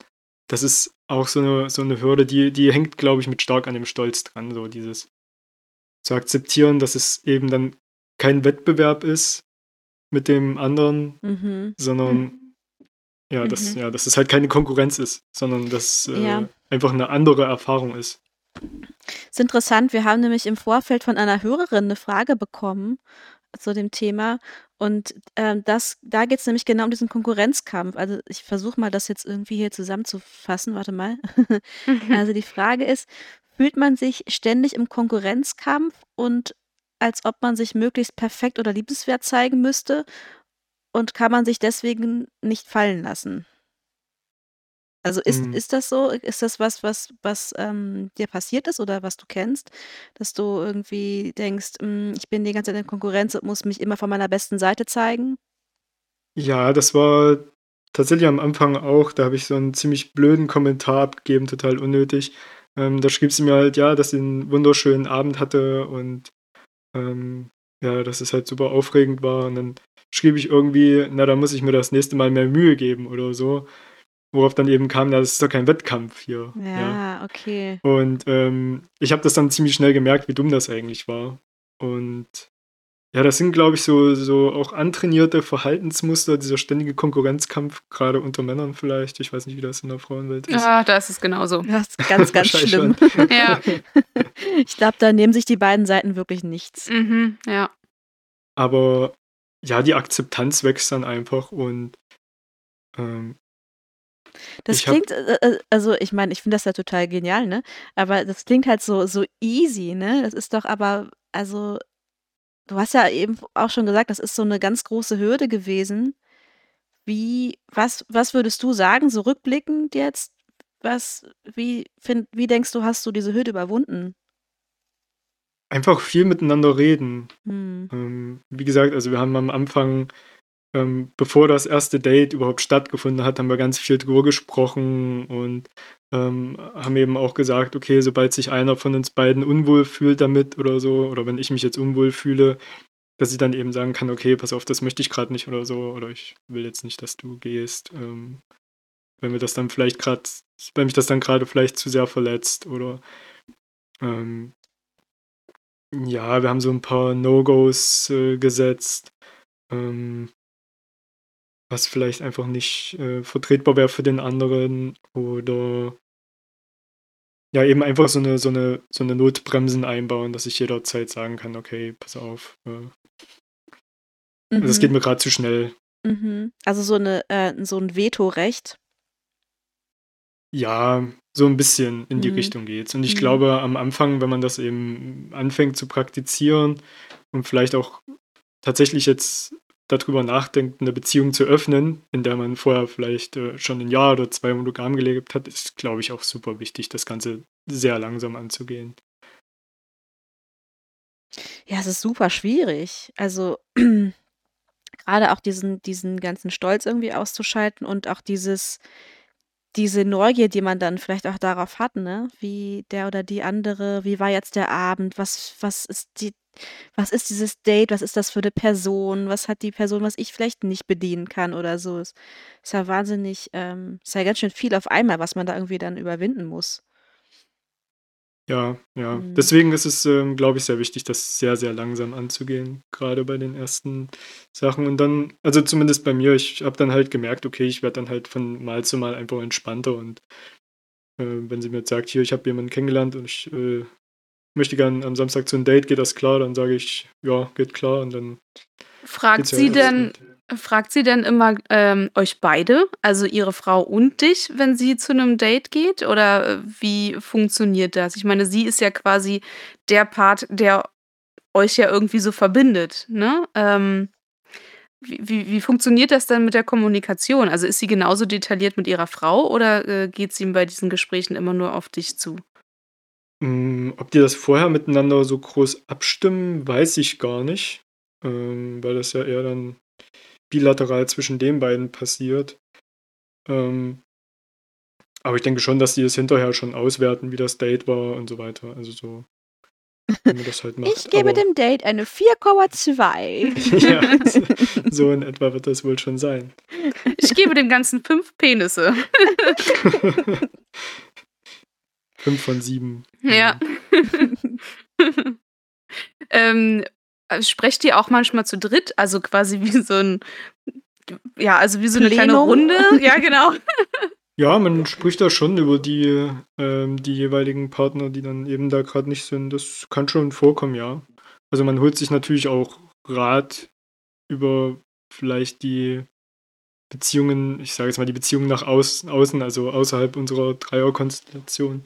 Das ist auch so eine, so eine Hürde, die, die hängt, glaube ich, mit stark an dem Stolz dran, so dieses zu akzeptieren, dass es eben dann kein Wettbewerb ist mit dem anderen, Mhm. sondern ja, dass, Mhm. ja, dass es halt keine Konkurrenz ist, sondern dass äh, Ja. einfach eine andere Erfahrung ist. Ist interessant, wir haben nämlich im Vorfeld von einer Hörerin eine Frage bekommen zu dem Thema. Und ähm, das, da geht es nämlich genau um diesen Konkurrenzkampf. Also ich versuche mal, das jetzt irgendwie hier zusammenzufassen. Warte mal. Also die Frage ist, fühlt man sich ständig im Konkurrenzkampf und als ob man sich möglichst perfekt oder liebenswert zeigen müsste und kann man sich deswegen nicht fallen lassen? Also ist, Mhm. ist das so? Ist das was, was, was ähm, dir passiert ist oder was du kennst, dass du irgendwie denkst, "Mm, ich bin die ganze Zeit in Konkurrenz und muss mich immer von meiner besten Seite zeigen? Ja, das war tatsächlich am Anfang auch. Da habe ich so einen ziemlich blöden Kommentar abgegeben, total unnötig. Ähm, da schrieb sie mir halt, ja, dass sie einen wunderschönen Abend hatte und ähm, ja, dass es halt super aufregend war. Und dann schrieb ich irgendwie, na, da muss ich mir das nächste Mal mehr Mühe geben oder so. Worauf dann eben kam, na, das ist doch kein Wettkampf hier. Ja, okay. Und ähm, ich habe das dann ziemlich schnell gemerkt, wie dumm das eigentlich war. Und ja, das sind, glaube ich, so, so auch antrainierte Verhaltensmuster, dieser ständige Konkurrenzkampf, gerade unter Männern vielleicht. Ich weiß nicht, wie das in der Frauenwelt ist. ja, da ist es genauso. Das ist ganz, ganz schlimm. Ja. Ich glaube, da nehmen sich die beiden Seiten wirklich nichts. Mhm, ja. Aber ja, die Akzeptanz wächst dann einfach und ähm, Das ich klingt, äh, äh, also ich meine, ich finde das ja total genial, ne? Aber das klingt halt so, so easy, ne? Das ist doch aber, also, du hast ja eben auch schon gesagt, das ist so eine ganz große Hürde gewesen. Wie, was, was würdest du sagen, so rückblickend jetzt? Was, wie, find, wie denkst du, hast du diese Hürde überwunden? einfach viel miteinander reden. Hm. Ähm, wie gesagt, also wir haben am Anfang, ähm, bevor das erste Date überhaupt stattgefunden hat, haben wir ganz viel drüber gesprochen und ähm, haben eben auch gesagt, okay, sobald sich einer von uns beiden unwohl fühlt damit oder so, oder wenn ich mich jetzt unwohl fühle, dass ich dann eben sagen kann, okay, pass auf, das möchte ich gerade nicht oder so, oder ich will jetzt nicht, dass du gehst. Ähm, wenn mir das dann vielleicht gerade, wenn mich das dann gerade vielleicht zu sehr verletzt oder ähm, ja, wir haben so ein paar No-Gos äh, gesetzt, ähm, was vielleicht einfach nicht äh, vertretbar wäre für den anderen oder ja, eben einfach so eine, so eine, so eine Notbremsen einbauen, dass ich jederzeit sagen kann, okay, pass auf, äh, das geht Mhm. mir gerade zu schnell. Mhm. Also so eine, äh, so ein Vetorecht. Ja, so ein bisschen in die Mhm. Richtung geht's. Und ich Mhm. glaube, am Anfang, wenn man das eben anfängt zu praktizieren und vielleicht auch tatsächlich jetzt darüber nachdenkt, eine Beziehung zu öffnen, in der man vorher vielleicht äh, schon ein Jahr oder zwei monogam gelebt hat, ist, glaube ich, auch super wichtig, das Ganze sehr langsam anzugehen. Ja, es ist super schwierig. Also gerade auch diesen, diesen ganzen Stolz irgendwie auszuschalten und auch dieses, diese Neugier, die man dann vielleicht auch darauf hat, ne? Wie der oder die andere, wie war jetzt der Abend, was, was ist die, was ist dieses Date, was ist das für eine Person, was hat die Person, was ich vielleicht nicht bedienen kann oder so. Es ist ja wahnsinnig, ähm, ist ja ganz schön viel auf einmal, was man da irgendwie dann überwinden muss. Ja, ja. Mhm. Deswegen ist es, ähm, glaube ich, sehr wichtig, das sehr, sehr langsam anzugehen, gerade bei den ersten Sachen. Und dann, also zumindest bei mir, ich habe dann halt gemerkt, okay, ich werde dann halt von Mal zu Mal einfach entspannter. Und äh, wenn sie mir jetzt sagt, hier, ich habe jemanden kennengelernt und ich äh, möchte gern am Samstag zu einem Date, geht das klar? Dann sage ich, ja, geht klar. Und dann Fragt ja sie los. denn, Und, fragt sie denn immer ähm, euch beide, also ihre Frau und dich, wenn sie zu einem Date geht? Oder äh, wie funktioniert das? Ich meine, sie ist ja quasi der Part, der euch ja irgendwie so verbindet, ne? Ähm, wie, wie, funktioniert das dann mit der Kommunikation? Also ist sie genauso detailliert mit ihrer Frau oder äh, geht sie bei diesen Gesprächen immer nur auf dich zu? Mm, Ob die das vorher miteinander so groß abstimmen, weiß ich gar nicht, ähm, weil das ja eher dann bilateral zwischen den beiden passiert. Ähm, aber ich denke schon, dass die es hinterher schon auswerten, wie das Date war und so weiter. Also so, wie man das halt macht. Ich gebe Aber dem Date eine 4,2. ja, so, so in etwa wird das wohl schon sein. Ich gebe dem Ganzen fünf Penisse. Fünf von sieben. Ja. ähm, äh, sprecht ihr auch manchmal zu dritt? Also quasi wie so ein, ja, also wie so eine kleine Plenum? Runde? Ja, genau. Ja, man spricht da schon über die, ähm, die jeweiligen Partner, die dann eben da gerade nicht sind. Das kann schon vorkommen, ja. Also man holt sich natürlich auch Rat über vielleicht die Beziehungen, ich sage jetzt mal die Beziehungen nach außen, außen also außerhalb unserer Dreierkonstellation.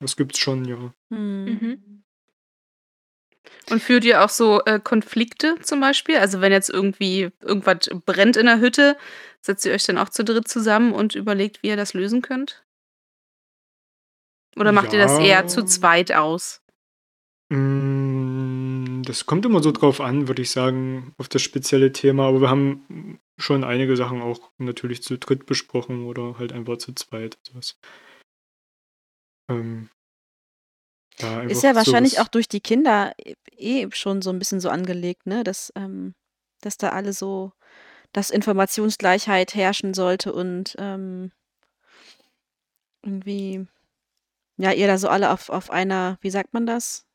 Das gibt's schon, ja. Hm. Mhm. Und führt ihr auch so äh, Konflikte zum Beispiel? Also wenn jetzt irgendwie irgendwas brennt in der Hütte, setzt ihr euch dann auch zu dritt zusammen und überlegt, wie ihr das lösen könnt? Oder macht ihr das eher zu Ja. zweit aus? Mm, Das kommt immer so drauf an, würde ich sagen, auf das spezielle Thema. Aber wir haben schon einige Sachen auch natürlich zu dritt besprochen oder halt einfach zu zweit. Sowas. Ähm, ja, Ist ja wahrscheinlich sowas. auch durch die Kinder eh- eh schon so ein bisschen so angelegt, ne? Dass, ähm, dass da alle so, dass Informationsgleichheit herrschen sollte und ähm, irgendwie, ja, ihr da so alle auf, auf einer, wie sagt man das?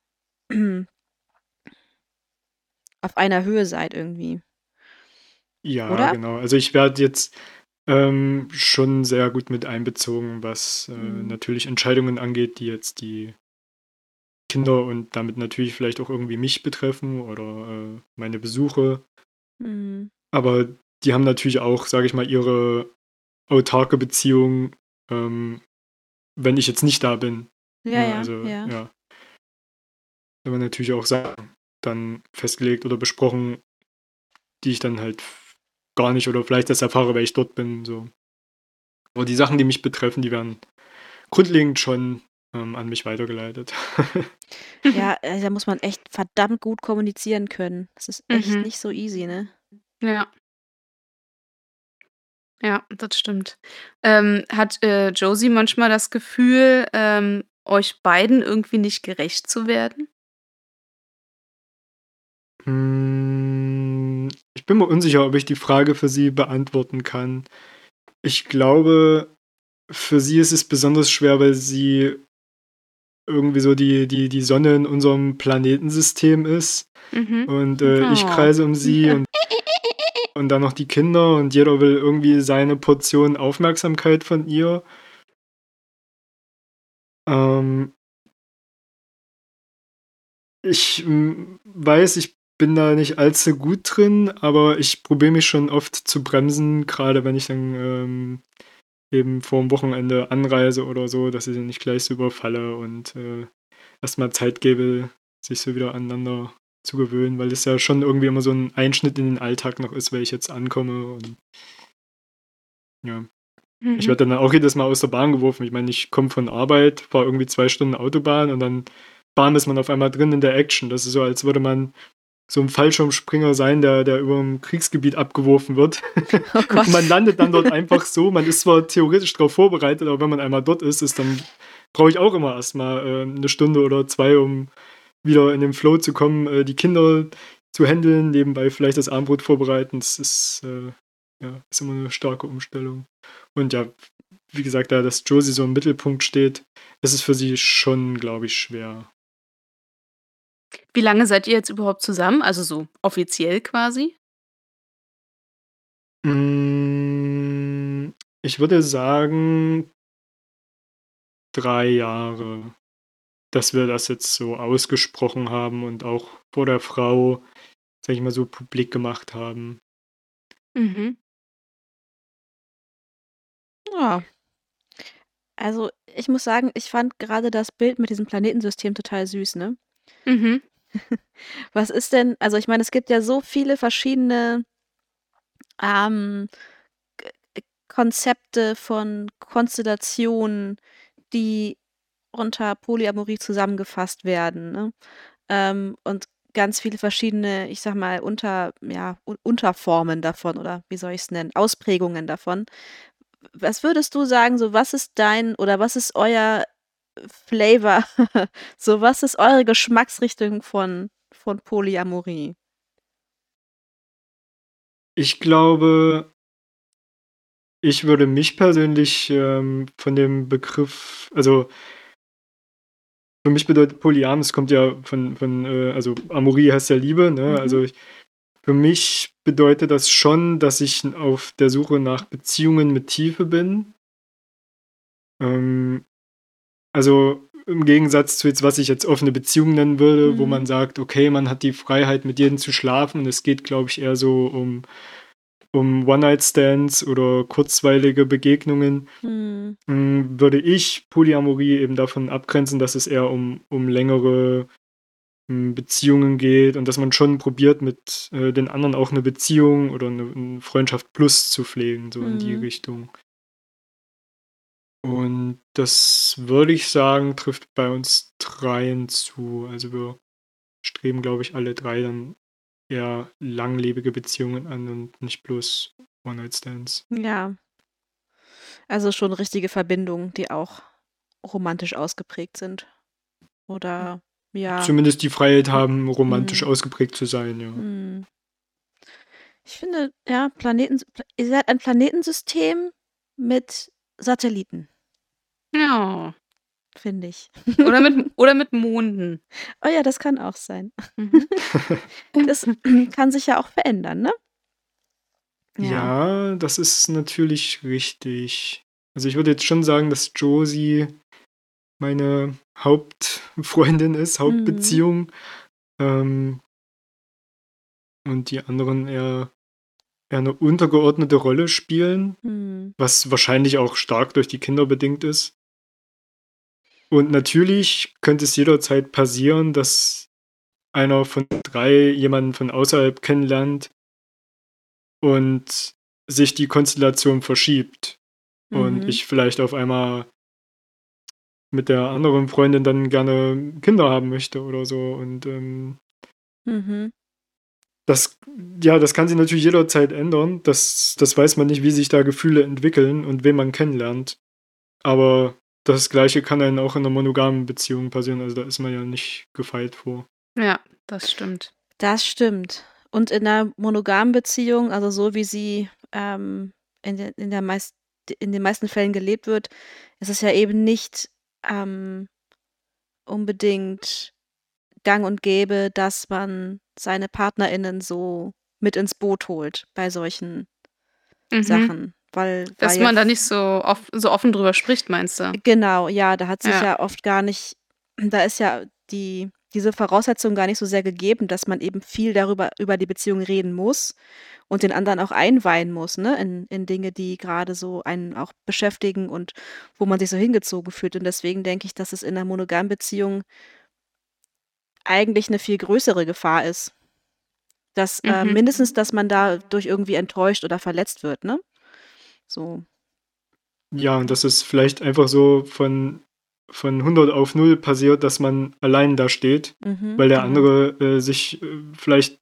auf einer Höhe seid irgendwie, Ja, oder? genau. Also ich werde jetzt ähm, schon sehr gut mit einbezogen, was äh, Mhm. natürlich Entscheidungen angeht, die jetzt die Kinder und damit natürlich vielleicht auch irgendwie mich betreffen oder äh, meine Besuche. Mhm. Aber die haben natürlich auch, sage ich mal, ihre autarke Beziehung, ähm, wenn ich jetzt nicht da bin. Ja, Ne, ja, also, ja. ja. Wenn man natürlich auch Sachen dann festgelegt oder besprochen, die ich dann halt gar nicht oder vielleicht erst erfahre, weil ich dort bin. So. Aber die Sachen, die mich betreffen, die werden grundlegend schon ähm, an mich weitergeleitet. Ja, äh, da muss man echt verdammt gut kommunizieren können. Das ist echt Mhm. nicht so easy, ne? Ja. Ja, das stimmt. Ähm, hat, äh, Josie manchmal das Gefühl, ähm, euch beiden irgendwie nicht gerecht zu werden? Hm, ich bin mir unsicher, ob ich die Frage für sie beantworten kann. Ich glaube, für sie ist es besonders schwer, weil sie irgendwie so die, die, die Sonne in unserem Planetensystem ist. Mhm. Und äh, ich Oh. kreise um sie und, und dann noch die Kinder und jeder will irgendwie seine Portion Aufmerksamkeit von ihr. Ähm, ich weiß, ich bin da nicht allzu gut drin, aber ich probiere mich schon oft zu bremsen, gerade wenn ich dann ähm, eben vor dem Wochenende anreise oder so, dass ich sie nicht gleich so überfalle und äh, erstmal Zeit gebe, sich so wieder aneinander zu gewöhnen, weil es ja schon irgendwie immer so ein Einschnitt in den Alltag noch ist, weil ich jetzt ankomme und ja. Mhm. Ich werde dann auch jedes Mal aus der Bahn geworfen. Ich meine, ich komme von Arbeit, fahre irgendwie zwei Stunden Autobahn und dann bam ist man auf einmal drin in der Action. Das ist so, als würde man so ein Fallschirmspringer sein, der, der über ein Kriegsgebiet abgeworfen wird. Oh man landet dann dort einfach so. Man ist zwar theoretisch darauf vorbereitet, aber wenn man einmal dort ist, ist dann brauche ich auch immer erstmal äh, eine Stunde oder zwei, um wieder in den Flow zu kommen, äh, die Kinder zu handeln, nebenbei vielleicht das Abendbrot vorbereiten. Das ist, äh, ja, ist immer eine starke Umstellung. Und ja, wie gesagt, da dass Josie so im Mittelpunkt steht, ist es für sie schon, glaube ich, schwer. Wie lange seid ihr jetzt überhaupt zusammen? Also so offiziell quasi? Mm, Ich würde sagen, drei Jahre, dass wir das jetzt so ausgesprochen haben und auch vor der Frau, sag ich mal, so publik gemacht haben. Mhm. Ja. Also, ich muss sagen, ich fand gerade das Bild mit diesem Planetensystem total süß, ne? Mhm. Was ist denn, also ich meine, es gibt ja so viele verschiedene ähm, Konzepte von Konstellationen, die unter Polyamorie zusammengefasst werden, ne? Ähm, und ganz viele verschiedene, ich sag mal, unter, ja, Un- Unterformen davon oder wie soll ich es nennen, Ausprägungen davon. Was würdest du sagen, so was ist dein oder was ist euer Flavor? So, was ist eure Geschmacksrichtung von, von Polyamorie? Ich glaube, ich würde mich persönlich ähm, von dem Begriff, also für mich bedeutet Polyam, es kommt ja von, von äh, also Amorie heißt ja Liebe, ne? Mhm. Also ich, für mich bedeutet das schon, dass ich auf der Suche nach Beziehungen mit Tiefe bin. Ähm, also im Gegensatz zu jetzt, was ich jetzt offene Beziehungen nennen würde, wo Mhm. man sagt, okay, man hat die Freiheit, mit jedem zu schlafen und es geht, glaube ich, eher so um, um One-Night-Stands oder kurzweilige Begegnungen, Hm. mh, würde ich Polyamorie eben davon abgrenzen, dass es eher um, um längere mh, Beziehungen geht und dass man schon probiert, mit äh, den anderen auch eine Beziehung oder eine, eine Freundschaft plus zu pflegen, so in die Mhm. Richtung. Und das würde ich sagen, trifft bei uns dreien zu. Also wir streben, glaube ich, alle drei dann eher langlebige Beziehungen an und nicht bloß One-Night-Stands. Ja. Also schon richtige Verbindungen, die auch romantisch ausgeprägt sind. Oder ja. Zumindest die Freiheit haben, romantisch Mhm. ausgeprägt zu sein, ja. Hm. Ich finde, ja, Planeten, ihr seid ein Planetensystem mit Satelliten, Ja. finde ich. Oder mit, oder mit Monden. Oh ja, das kann auch sein. Mhm. Das kann sich ja auch verändern, ne? Ja, das ist natürlich richtig. Also ich würde jetzt schon sagen, dass Josie meine Hauptfreundin ist, Hauptbeziehung. Ähm, und die anderen eher, eher eine untergeordnete Rolle spielen, Mhm. was wahrscheinlich auch stark durch die Kinder bedingt ist. Und natürlich könnte es jederzeit passieren, dass einer von drei jemanden von außerhalb kennenlernt und sich die Konstellation verschiebt und Mhm. ich vielleicht auf einmal mit der anderen Freundin dann gerne Kinder haben möchte oder so. Und ähm, Mhm. das, ja, das kann sich natürlich jederzeit ändern. Das, das weiß man nicht, wie sich da Gefühle entwickeln und wen man kennenlernt. Aber das Gleiche kann einem auch in einer monogamen Beziehung passieren. Also da ist man ja nicht gefeit vor. Ja, das stimmt. Das stimmt. Und in einer monogamen Beziehung, also so wie sie ähm, in, der, in, der meist, in den meisten Fällen gelebt wird, ist es ja eben nicht ähm, unbedingt gang und gäbe, dass man seine PartnerInnen so mit ins Boot holt bei solchen Mhm. Sachen. Weil, Dass man da nicht so, off so offen drüber spricht, meinst du? Genau, ja, da hat sich Ja. ja oft gar nicht, da ist ja die, diese Voraussetzung gar nicht so sehr gegeben, dass man eben viel darüber, über die Beziehung reden muss und den anderen auch einweihen muss, ne, in, in Dinge, die gerade so einen auch beschäftigen und wo man sich so hingezogen fühlt. Und deswegen denke ich, dass es in einer monogamen Beziehung eigentlich eine viel größere Gefahr ist. Dass äh, Mhm. mindestens, dass man dadurch irgendwie enttäuscht oder verletzt wird, ne? So. Ja, und dass es vielleicht einfach so von, von 100 auf 0 passiert, dass man allein da steht, Mhm, weil der genau. andere äh, sich äh, vielleicht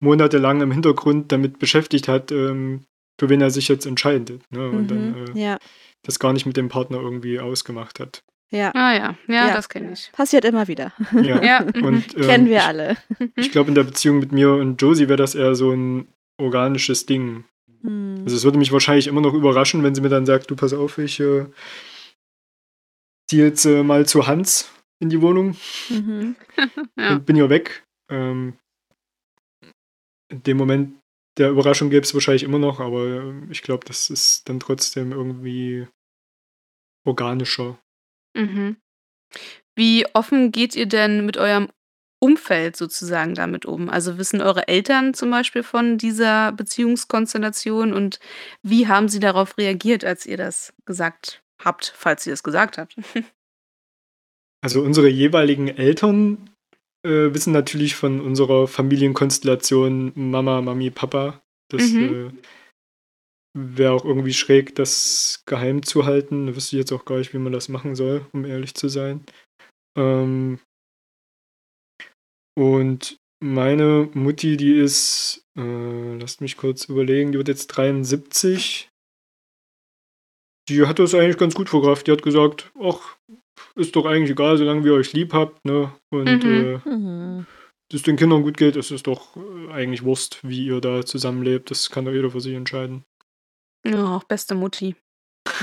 monatelang im Hintergrund damit beschäftigt hat, ähm, für wen er sich jetzt entscheidet. Ne? Und dann Mhm, äh, ja, das gar nicht mit dem Partner irgendwie ausgemacht hat. ja. Ah ja, ja, Ja. das kenne ich. Passiert immer wieder. Ja. Ja. Und ähm, Kennen wir ich, alle. ich glaube, in der Beziehung mit mir und Josie wäre das eher so ein organisches Ding. Hm. Also es würde mich wahrscheinlich immer noch überraschen, wenn sie mir dann sagt, du pass auf, ich äh, ziehe jetzt äh, mal zu Hans in die Wohnung Mhm. Ja. und bin ja weg. Ähm, in dem Moment der Überraschung gäbe es wahrscheinlich immer noch, aber ähm, ich glaube, das ist dann trotzdem irgendwie organischer. Mhm. Wie offen geht ihr denn mit eurem Umfeld sozusagen damit um? Also wissen eure Eltern zum Beispiel von dieser Beziehungskonstellation und wie haben sie darauf reagiert, als ihr das gesagt habt, falls ihr es gesagt habt? Also unsere jeweiligen Eltern äh, wissen natürlich von unserer Familienkonstellation Mama, Mami, Papa. Das Mhm. äh, wäre auch irgendwie schräg, das geheim zu halten. Da wüsste ich jetzt auch gar nicht, wie man das machen soll, um ehrlich zu sein. Ähm, und meine Mutti, die ist, äh, lasst mich kurz überlegen, die wird jetzt 73. Die hat das eigentlich ganz gut verkraftet. Die hat gesagt, ach, ist doch eigentlich egal, solange ihr euch lieb habt, ne? Und Mhm. äh, Mhm. es den Kindern gut geht, ist es doch äh, eigentlich Wurst, wie ihr da zusammenlebt. Das kann doch jeder für sich entscheiden. Oh, beste Mutti.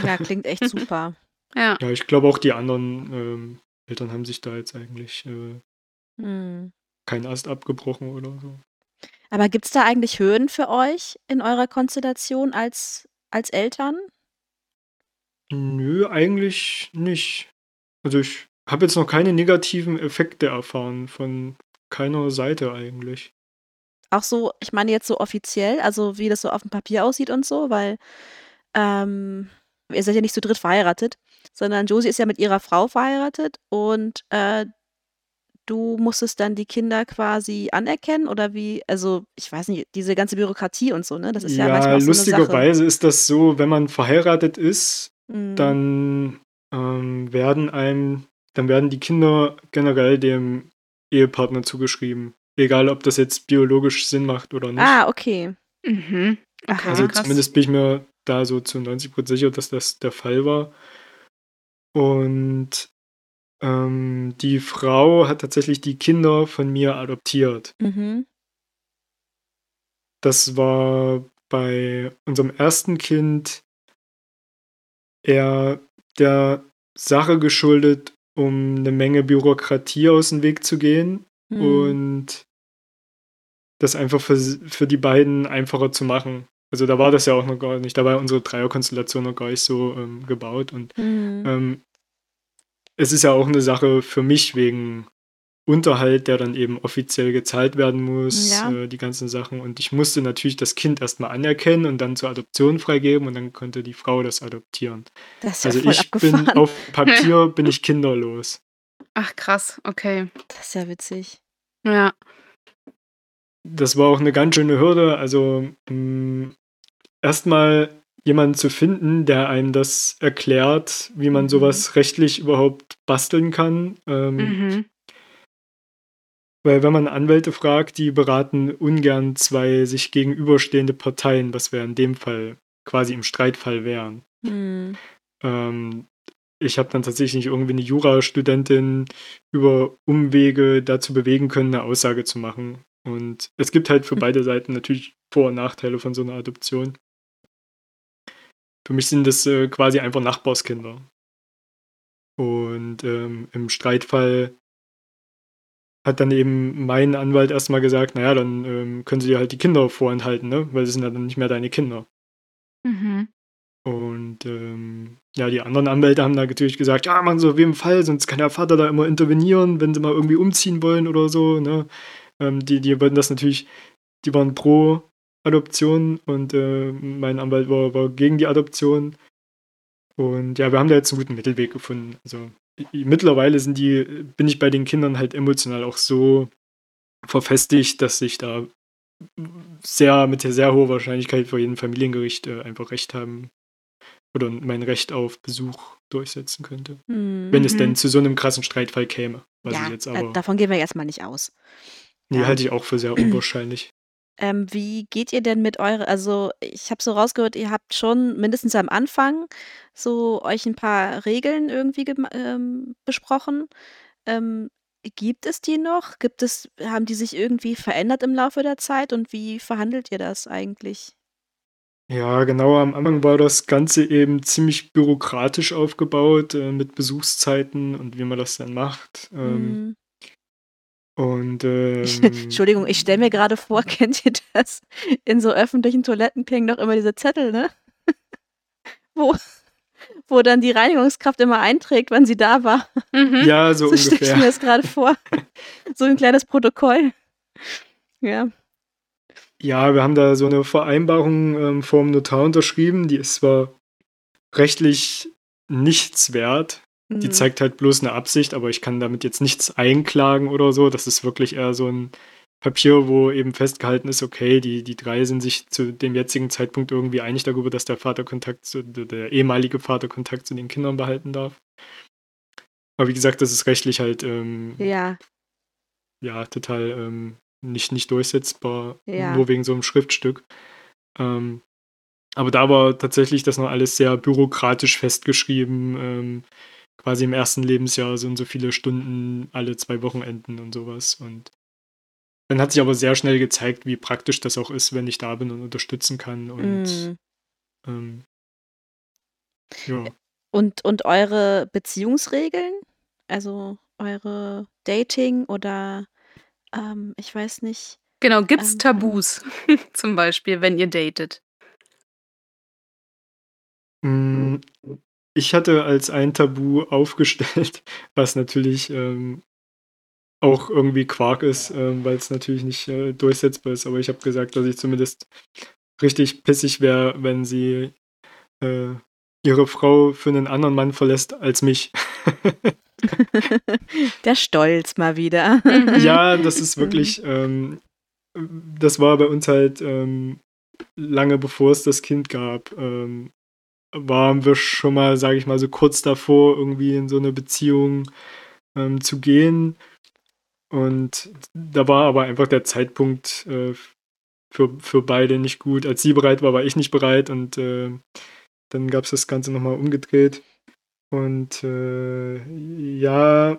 Ja, klingt echt super. Ja. Ja, ich glaube auch die anderen ähm, Eltern haben sich da jetzt eigentlich äh, Hm. Keinen Ast abgebrochen oder so. Aber gibt es da eigentlich Hürden für euch in eurer Konstellation als, als Eltern? Nö, eigentlich nicht. Also ich habe jetzt noch keine negativen Effekte erfahren von keiner Seite eigentlich. Auch so, ich meine jetzt so offiziell, also wie das so auf dem Papier aussieht und so, weil ähm, ihr seid ja nicht zu dritt verheiratet, sondern Josie ist ja mit ihrer Frau verheiratet und äh, du musstest dann die Kinder quasi anerkennen oder wie, also ich weiß nicht, diese ganze Bürokratie und so, ne? Das ist ja, manchmal auch so lustigerweise ist das so, wenn man verheiratet ist, Mhm. dann ähm, werden einem, dann werden die Kinder generell dem Ehepartner zugeschrieben. Egal, ob das jetzt biologisch Sinn macht oder nicht. Ah, okay. Mhm. Okay, also krass. zumindest bin ich mir da so zu 90% sicher, dass das der Fall war. Und ähm, die Frau hat tatsächlich die Kinder von mir adoptiert. Mhm. Das war bei unserem ersten Kind eher der Sache geschuldet, um eine Menge Bürokratie aus dem Weg zu gehen Mhm. und das einfach für, für die beiden einfacher zu machen. Also da war das ja auch noch gar nicht, da war unsere Dreierkonstellation noch gar nicht so ähm, gebaut und Mhm. ähm, es ist ja auch eine Sache für mich wegen Unterhalt, der dann eben offiziell gezahlt werden muss, Ja. äh, die ganzen Sachen. Und ich musste natürlich das Kind erstmal anerkennen und dann zur Adoption freigeben und dann konnte die Frau das adoptieren. Das ist ja Also voll ich abgefahren. bin auf Papier bin ich kinderlos. Ach krass, okay. das ist ja witzig. Ja. Das war auch eine ganz schöne Hürde. Also mh, erstmal jemanden zu finden, der einem das erklärt, wie man Mhm. sowas rechtlich überhaupt basteln kann. Ähm, Mhm. Weil wenn man Anwälte fragt, die beraten ungern zwei sich gegenüberstehende Parteien, was wir in dem Fall quasi im Streitfall wären. Hm. Ähm, ich habe dann tatsächlich irgendwie eine Jurastudentin über Umwege dazu bewegen können, eine Aussage zu machen. Und es gibt halt für Hm. beide Seiten natürlich Vor- und Nachteile von so einer Adoption. Für mich sind das äh, quasi einfach Nachbarskinder. Und ähm, im Streitfall hat dann eben mein Anwalt erstmal gesagt, naja, dann ähm, können sie dir halt die Kinder vorenthalten, ne? Weil sie sind ja dann nicht mehr deine Kinder. Mhm. Und ähm, ja, die anderen Anwälte haben da natürlich gesagt, ja, machen Sie auf jeden Fall, sonst kann der Vater da immer intervenieren, wenn sie mal irgendwie umziehen wollen oder so. Ne? Ähm, die, die wollten das natürlich, die waren pro Adoption und äh, mein Anwalt war, war gegen die Adoption. Und ja, wir haben da jetzt einen guten Mittelweg gefunden. Also mittlerweile sind die, bin ich bei den Kindern halt emotional auch so verfestigt, dass ich da sehr mit sehr hoher Wahrscheinlichkeit vor jedem Familiengericht äh, einfach Recht haben oder mein Recht auf Besuch durchsetzen könnte. Hm. Wenn es Mhm. denn zu so einem krassen Streitfall käme. Was ja, ich jetzt aber, davon gehen wir erstmal nicht aus. nee, ja. halte ich auch für sehr unwahrscheinlich. Ähm, wie geht ihr denn mit eure, also ich habe so rausgehört, ihr habt schon mindestens am Anfang so euch ein paar Regeln irgendwie gema- ähm, besprochen. Ähm, gibt es die noch? Gibt es, haben die sich irgendwie verändert im Laufe der Zeit und wie verhandelt ihr das eigentlich? Ja, genau. Am Anfang war das Ganze eben ziemlich bürokratisch aufgebaut, äh, mit Besuchszeiten und wie man das dann macht. Ähm, Hm. Und ähm, Entschuldigung, ich stelle mir gerade vor, kennt ihr das? In so öffentlichen Toiletten klingen doch immer diese Zettel, ne? wo, wo dann die Reinigungskraft immer einträgt, wann sie da war. Mhm. ja, so, So stelle ich ungefähr. mir das gerade vor. So ein kleines Protokoll. Ja. Ja, wir haben da so eine Vereinbarung ähm, vom Notar unterschrieben, die ist zwar rechtlich nichts wert, die Hm. zeigt halt bloß eine Absicht, aber ich kann damit jetzt nichts einklagen oder so. Das ist wirklich eher so ein Papier, wo eben festgehalten ist, okay, die, die drei sind sich zu dem jetzigen Zeitpunkt irgendwie einig darüber, dass der Vater Kontakt zu, der ehemalige Vater Kontakt zu den Kindern behalten darf. Aber wie gesagt, das ist rechtlich halt ähm, Ja, ja, total ähm, nicht, nicht durchsetzbar, Ja. nur wegen so einem Schriftstück. Ähm, aber da war tatsächlich das noch alles sehr bürokratisch festgeschrieben. Ähm, quasi im ersten Lebensjahr so und so viele Stunden alle zwei Wochenenden und sowas. Und dann hat sich aber sehr schnell gezeigt, wie praktisch das auch ist, wenn ich da bin und unterstützen kann. Und mm. ähm, ja. und, und eure Beziehungsregeln? Also eure Dating oder ähm, ich weiß nicht. Genau, gibt's Ähm, Tabus zum Beispiel, wenn ihr datet? Ich hatte als ein Tabu aufgestellt, was natürlich ähm, auch irgendwie Quark ist, ähm, weil es natürlich nicht äh, durchsetzbar ist. Aber ich habe gesagt, dass ich zumindest richtig pissig wäre, wenn sie äh, ihre Frau für einen anderen Mann verlässt als mich. Der Stolz mal wieder. Mhm. ja, das ist wirklich, ähm, das war bei uns halt ähm, lange bevor es das Kind gab. Ähm, waren wir schon mal, sage ich mal, so kurz davor, irgendwie in so eine Beziehung ähm, zu gehen. Und da war aber einfach der Zeitpunkt äh, für, für beide nicht gut. Als sie bereit war, war ich nicht bereit und äh, dann gab es das Ganze nochmal umgedreht. Und äh, ja,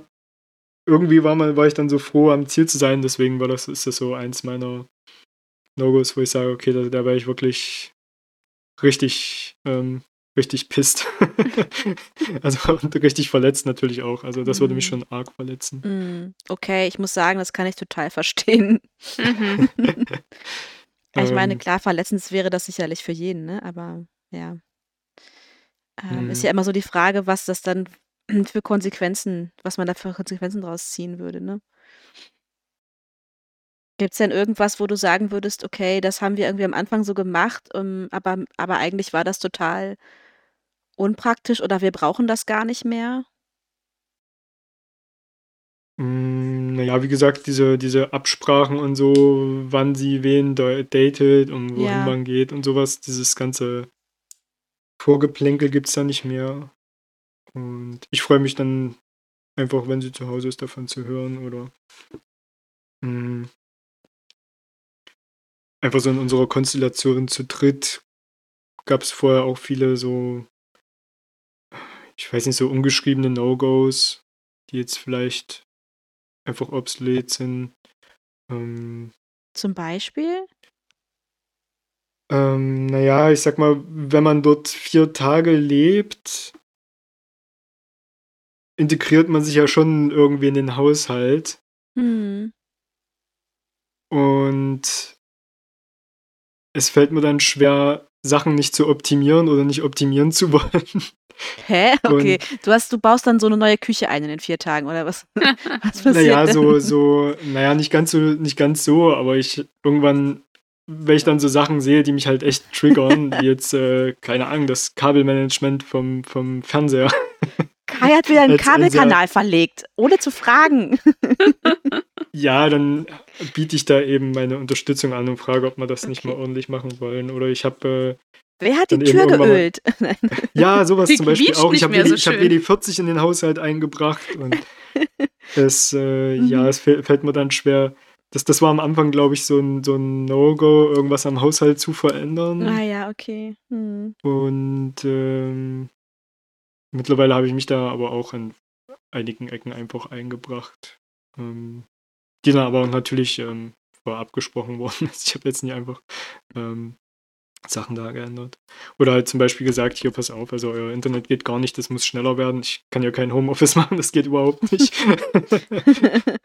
irgendwie war, mal, war ich dann so froh, am Ziel zu sein. Deswegen war das, ist das so eins meiner No-Gos, wo ich sage, okay, da, da wäre ich wirklich richtig, ähm, richtig pisst. also und richtig verletzt natürlich auch. Also das würde mich Mhm. schon arg verletzen. Mm, Okay, ich muss sagen, das kann ich total verstehen. Mhm. Ich meine, Ähm. klar, verletzend wäre das sicherlich für jeden, ne? Aber ja. Ähm, Ist Mhm. ja immer so die Frage, was das dann für Konsequenzen, was man da für Konsequenzen draus ziehen würde, ne? Gibt's denn irgendwas, wo du sagen würdest: „Okay, das haben wir irgendwie am Anfang so gemacht, ähm, aber aber eigentlich war das total unpraktisch oder wir brauchen das gar nicht mehr?“ Hm, na ja, wie gesagt, diese diese Absprachen und so, wann sie wen da datet und wohin Ja. man geht und sowas, dieses ganze Vorgeplänkel gibt's da nicht mehr. Und ich freue mich dann einfach, wenn sie zu Hause ist, davon zu hören oder hm einfach so in unserer Konstellation zu dritt gab's vorher auch viele so ich weiß nicht, so ungeschriebene No-Gos, die jetzt vielleicht einfach obsolet sind. Ähm Zum Beispiel? Ähm, na ja, ich sage mal, wenn man dort 4 Tage lebt integriert man sich ja schon irgendwie in den Haushalt. Mhm. Und es fällt mir dann schwer, Sachen nicht zu optimieren oder nicht optimieren zu wollen. Hä? Okay. Und Du hast du baust dann so 'ne neue Küche ein in den 4 Tagen oder was? Was na passiert ja, denn? so so na ja, nicht ganz so nicht ganz so, aber ich irgendwann wenn ich dann so Sachen sehe, die mich halt echt triggern, wie jetzt, äh, keine Ahnung, das Kabelmanagement vom vom Fernseher. Kai hat wieder 'n Als ein sehr Kabelkanal verlegt, ohne zu fragen. Ja, dann biete ich da eben meine Unterstützung an und frage, ob wir das nicht mal Okay. ordentlich machen wollen. Oder ich habe, äh, Wer hat die Tür mal geölt? Ja, sowas Die zum Beispiel auch. Ich habe mehr WD so habe schön. WD-40 in den Haushalt eingebracht und es, äh ja, Mhm. es fäll fällt mir dann schwer das das war am Anfang, glaube ich, so 'n so 'n No-Go, irgendwas am Haushalt zu Ah verändern. ja, okay. Mhm. Und, ähm, mittlerweile habe ich mich da aber auch in einigen Ecken einfach eingebracht, ähm, die dann aber auch natürlich, ähm, vorher abgesprochen wurden. Also, ich habe jetzt nicht einfach, ähm, Sachen da geändert. Oder halt zum Beispiel gesagt: „Hier, pass auf, also euer Internet geht gar nicht, das muss schneller werden. Ich kann ja kein Homeoffice machen, das geht überhaupt nicht.“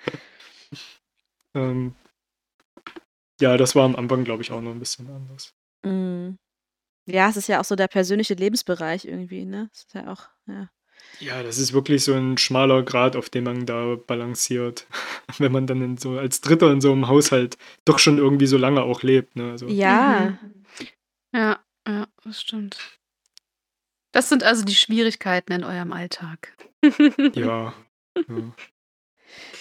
Ähm ja, das war am Anfang, glaube ich, auch noch 'n bisschen anders. Mhm. Ja, es ist ja auch so der persönliche Lebensbereich irgendwie, ne? Das ist ja auch ja. Ja, das ist wirklich so 'n schmaler Grat, auf dem man da balanciert, wenn man dann in so als Dritter in so 'nem Haushalt doch schon irgendwie so lange auch lebt, ne? Also Ja. Mhm. Ja, ja, das stimmt. Das sind also die Schwierigkeiten in eurem Alltag. ja, ja.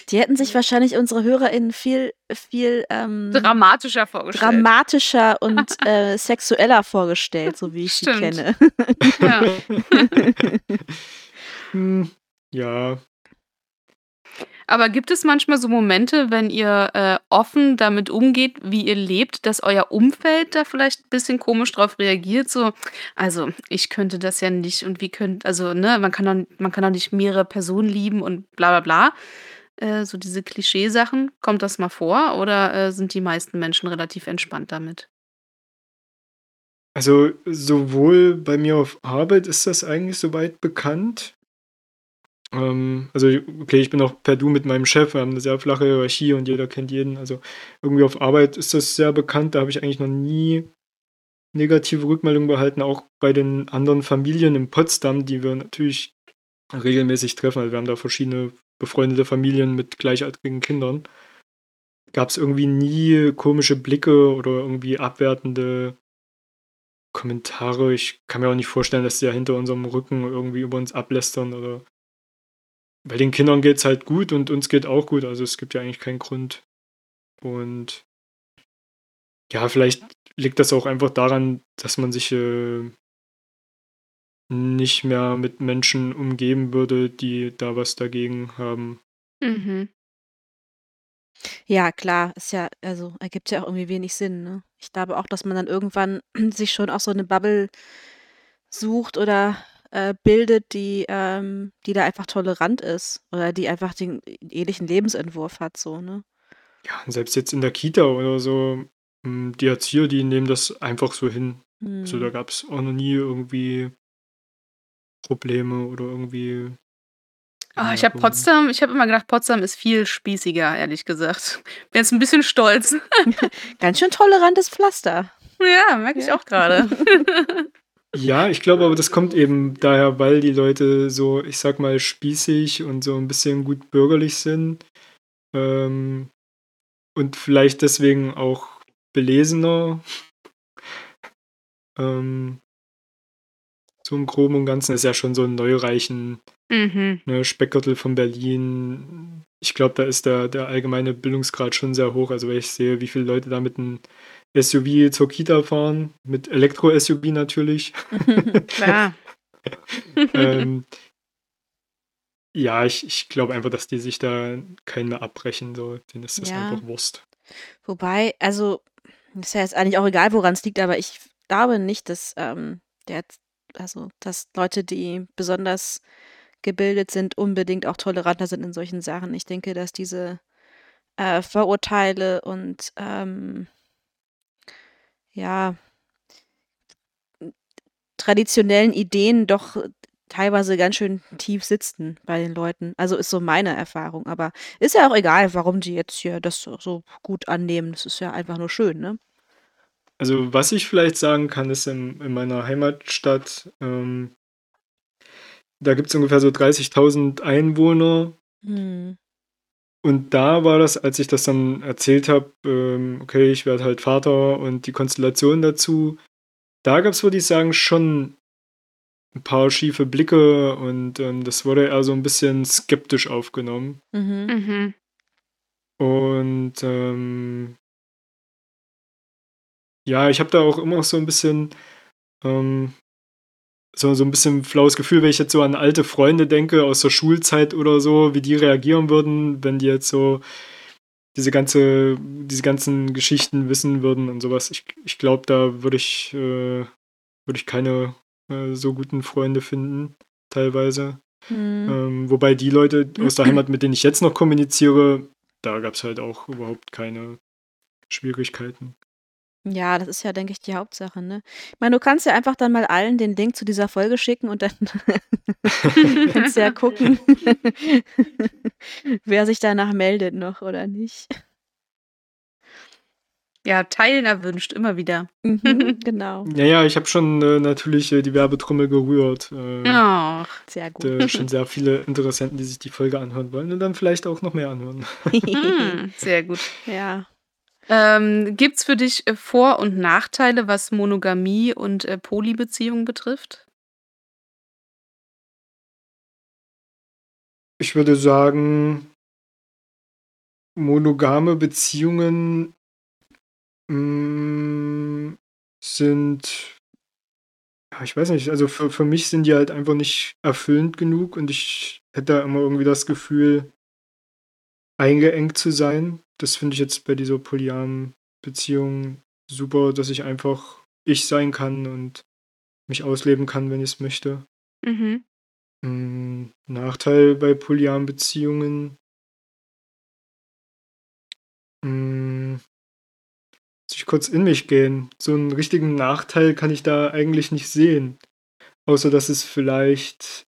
Die hätten sich wahrscheinlich unsere HörerInnen viel viel, ähm Dramatischer vorgestellt. dramatischer und, äh, sexueller vorgestellt, so wie ich sie Stimmt. kenne. Ja. Hm, ja. Aber gibt es manchmal so Momente, wenn ihr, äh, offen damit umgeht, wie ihr lebt, dass euer Umfeld da vielleicht 'n bisschen komisch drauf reagiert? So: „Also, ich könnte das ja nicht und wie könnt“ also, ne, man kann doch man kann doch nicht mehrere Personen lieben und bla bla bla. Äh, so diese Klischeesachen. Kommt das mal vor oder, äh, sind die meisten Menschen relativ entspannt damit? Also, sowohl bei mir auf Arbeit ist das eigentlich so weit bekannt. Ähm, also, okay, ich bin auch per Du mit meinem Chef. Wir haben 'ne sehr flache Hierarchie und jeder kennt jeden. Also, irgendwie auf Arbeit ist das sehr bekannt. Da habe ich eigentlich noch nie negative Rückmeldungen behalten, auch bei den anderen Familien in Potsdam, die wir natürlich regelmäßig treffen. Also, wir haben da verschiedene befreundete Familien mit gleichaltrigen Kindern. Gab's irgendwie nie komische Blicke oder irgendwie abwertende Kommentare. Ich kann mir auch nicht vorstellen, dass die da hinter unserem Rücken irgendwie über uns ablästern oder weil den Kindern geht's halt gut und uns geht auch gut. Also, es gibt ja eigentlich keinen Grund. Und ja, vielleicht liegt das auch einfach daran, dass man sich, äh nicht mehr mit Menschen umgeben würde, die da was dagegen haben. Mhm. Ja, klar, ist ja also, ergibt ja auch irgendwie wenig Sinn, ne? Ich glaube auch, dass man dann irgendwann sich schon auch so 'ne Bubble sucht oder, äh, bildet, die, ähm die da einfach tolerant ist oder die einfach den ähnlichen Lebensentwurf hat so, ne? Ja, und selbst jetzt in der Kita oder so, hm, die Erzieher, die nehmen das einfach so hin. Also, da Mhm. gab's auch noch nie irgendwie Probleme oder irgendwie Ah, ich habe. Potsdam ich habe immer gedacht, Potsdam ist viel spießiger, ehrlich gesagt. Bin jetzt 'n bisschen stolz. Ganz schön tolerantes Pflaster. Ja, merke ich Ja. auch grade. Ja, ich glaube aber, das kommt eben daher, weil die Leute so, ich sag mal, spießig und so ein bisschen gut bürgerlich sind. Ähm, und vielleicht deswegen auch belesener. Ähm, so im Groben und Ganzen ist ja schon so ein neureichen Mhm. ne, Speckgürtel von Berlin. Ich glaube, da ist der, der allgemeine Bildungsgrad schon sehr hoch. Also wenn ich sehe, wie viele Leute da mit einem SUV zur Kita fahren, mit Elektro-SUV natürlich. Klar. ähm, ja, ich, ich glaube einfach, dass die sich da keinen mehr abbrechen. So. Denen ist das Ja. einfach Wurst. Wobei, also, ist ja jetzt eigentlich auch egal, woran es liegt, aber ich glaube nicht, dass ähm, der, also, dass Leute, die besonders gebildet sind, unbedingt auch toleranter sind in solchen Sachen. Ich denke, dass diese äh, Vorurteile und ähm, ja, traditionellen Ideen doch teilweise ganz schön tief sitzen bei den Leuten. Also ist so meine Erfahrung. Aber ist ja auch egal, warum die jetzt hier das so- gut annehmen. Das ist ja einfach nur schön, ne? Also was ich vielleicht sagen kann, ist in, in meiner Heimatstadt, ähm, da gibt es ungefähr so 30.000 Einwohner. Hm. Und da war das, als ich das dann erzählt habe, ähm, okay, ich werde halt Vater und die Konstellation dazu, da gab es, würde ich sagen, schon ein paar schiefe Blicke und ähm, das wurde eher so ein bisschen skeptisch aufgenommen. Mhm. Mhm. Und ähm, ja, ich habe da auch immer so ein bisschen ähm, so, so ein bisschen flaues Gefühl, wenn ich jetzt so an alte Freunde denke aus der Schulzeit oder so, wie die reagieren würden, wenn die jetzt so diese ganze, diese ganzen Geschichten wissen würden und sowas. Ich, ich glaube, da würde ich, äh, würde ich keine äh, so guten Freunde finden, teilweise. Hm. Ähm, wobei die Leute aus der Heimat, mit denen ich jetzt noch kommuniziere, da gab es halt auch überhaupt keine Schwierigkeiten. Ja, das ist ja, denke ich, die Hauptsache, ne? Ich meine, du kannst ja einfach dann mal allen den Link zu dieser Folge schicken und dann kannst du ja gucken, wer sich danach meldet noch oder nicht. Ja, teilen erwünscht, immer wieder. Mhm, genau. Ja, ja, ich habe schon äh, natürlich äh, die Werbetrommel gerührt. Äh, Ach, Sehr gut. äh, schon sehr viele Interessenten, die sich die Folge anhören wollen und dann vielleicht auch noch mehr anhören. hm, sehr gut. ja. Ähm, Gibt es für dich äh, Vor- und Nachteile, was Monogamie und äh, Polybeziehungen betrifft? Ich würde sagen, monogame Beziehungen mh, sind, ja, ich weiß nicht, also für, für mich sind die halt einfach nicht erfüllend genug und ich hätte da immer irgendwie das Gefühl, eingeengt zu sein. Das finde ich jetzt bei dieser polyamen Beziehung super, dass ich einfach ich sein kann und mich ausleben kann, wenn ich es möchte. Mhm. Mm, Nachteil bei polyamen Beziehungen. Mm, Muss ich kurz in mich gehen. So einen richtigen Nachteil kann ich da eigentlich nicht sehen. Außer dass es vielleicht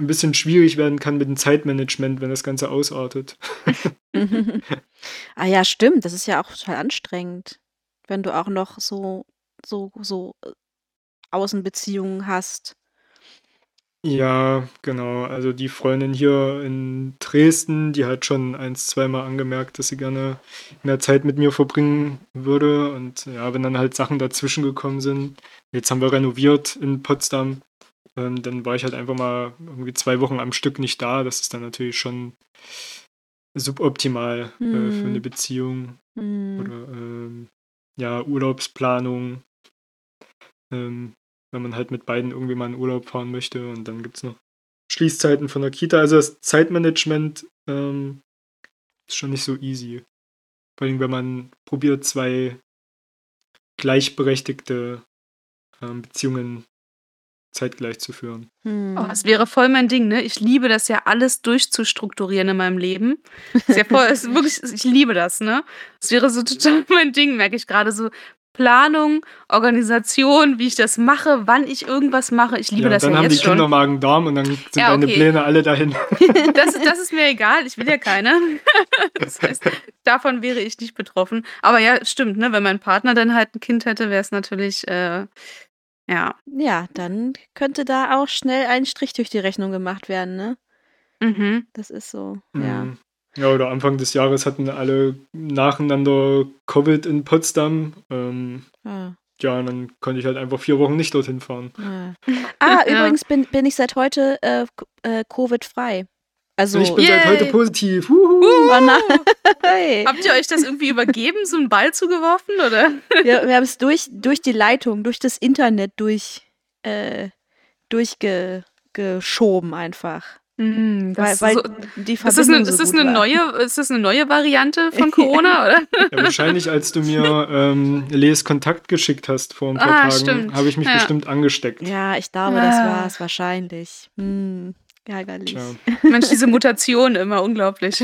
ein bisschen schwierig werden kann mit dem Zeitmanagement, wenn das Ganze ausartet. ah ja, stimmt. Das ist ja auch total anstrengend, wenn du auch noch so, so, so äh, Außenbeziehungen hast. Ja, genau. Also die Freundin hier in Dresden, die hat schon eins, zweimal angemerkt, dass sie gerne mehr Zeit mit mir verbringen würde. Und ja, wenn dann halt Sachen dazwischen gekommen sind, jetzt haben wir renoviert in Potsdam, ähm, dann war ich halt einfach mal irgendwie zwei Wochen am Stück nicht da. Das ist dann natürlich schon suboptimal äh, für Hm. eine Beziehung Hm. oder ähm, ja, Urlaubsplanung. Ähm, wenn man halt mit beiden irgendwie mal in Urlaub fahren möchte und dann gibt es noch Schließzeiten von der Kita. Also das Zeitmanagement ähm, ist schon nicht so easy. Vor allem, wenn man probiert, zwei gleichberechtigte ähm, Beziehungen zeitgleich zu führen. Hm. Oh, es wäre voll mein Ding, ne? Ich liebe das ja alles durchzustrukturieren in meinem Leben. Ist ja voll, ist wirklich, ich liebe das, ne? Es wäre so total mein Ding, merke ich gerade so. Planung, Organisation, wie ich das mache, wann ich irgendwas mache. Ich liebe ja, das dann ja haben jetzt die Kinder schon. Magen-Darm und dann sind Ja, deine okay. Pläne alle dahin. Das, das ist mir egal, ich will ja keine. Das heißt, davon wäre ich nicht betroffen. Aber ja, stimmt, ne? Wenn mein Partner dann halt ein Kind hätte, wäre es natürlich äh, Ja. Ja, dann könnte da auch schnell ein Strich durch die Rechnung gemacht werden, ne? Mhm. Das ist so, ja. Mhm. Ja, oder Anfang des Jahres hatten alle nacheinander Covid in Potsdam. Ähm, Ah, ja, und dann konnte ich halt einfach vier Wochen nicht dorthin fahren. ah. ah Ja. übrigens bin, bin ich seit heute äh, äh, Covid-frei. Also, ich bin seit Yay. heute positiv. Huhu. oh nein. Hey. Habt ihr euch das irgendwie übergeben, so einen Ball zugeworfen, oder? wir, wir haben es durch, durch die Leitung, durch das Internet durch, äh, durchgeschoben einfach. Weil, das weil so, die ist, das eine, so ist, das gut eine war. neue, ist das eine neue Variante von Corona, oder? Ja, wahrscheinlich, als du mir ähm, Les Kontakt geschickt hast vor ein paar Ah, Tagen, habe ich mich Ja. bestimmt angesteckt. Ja, ich glaube, das Ah. war es wahrscheinlich. Hm, ärgerlich. Mensch, diese Mutation immer unglaublich.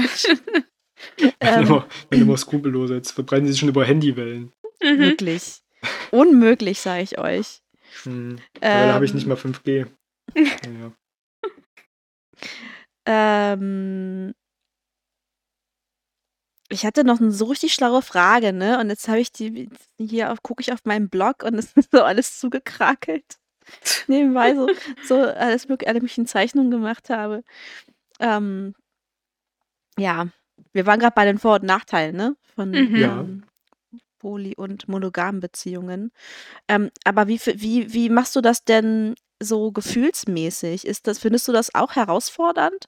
wenn, Ähm, immer, wenn immer skrupelloser. Jetzt verbreiten sie sich schon über Handywellen. Mhm. Wirklich. Unmöglich, sage ich euch. Hm. Aber da habe ich Ähm, nicht mal 5G. Naja. Ähm, ich hatte noch eine so richtig schlaue Frage, ne? Und jetzt habe ich die hier auf, gucke ich auf meinen Blog und es ist so alles zugekrakelt. Nebenbei so, so alles mögliche, alle möglichen Zeichnungen gemacht habe. Ähm, ja, wir waren gerade bei den Vor- und Nachteilen, ne? Von Mhm. Ja. ähm, Poly- und monogamen Beziehungen. Ähm, aber wie, wie, wie machst du das denn so gefühlsmäßig? Ist das, findest du das auch herausfordernd?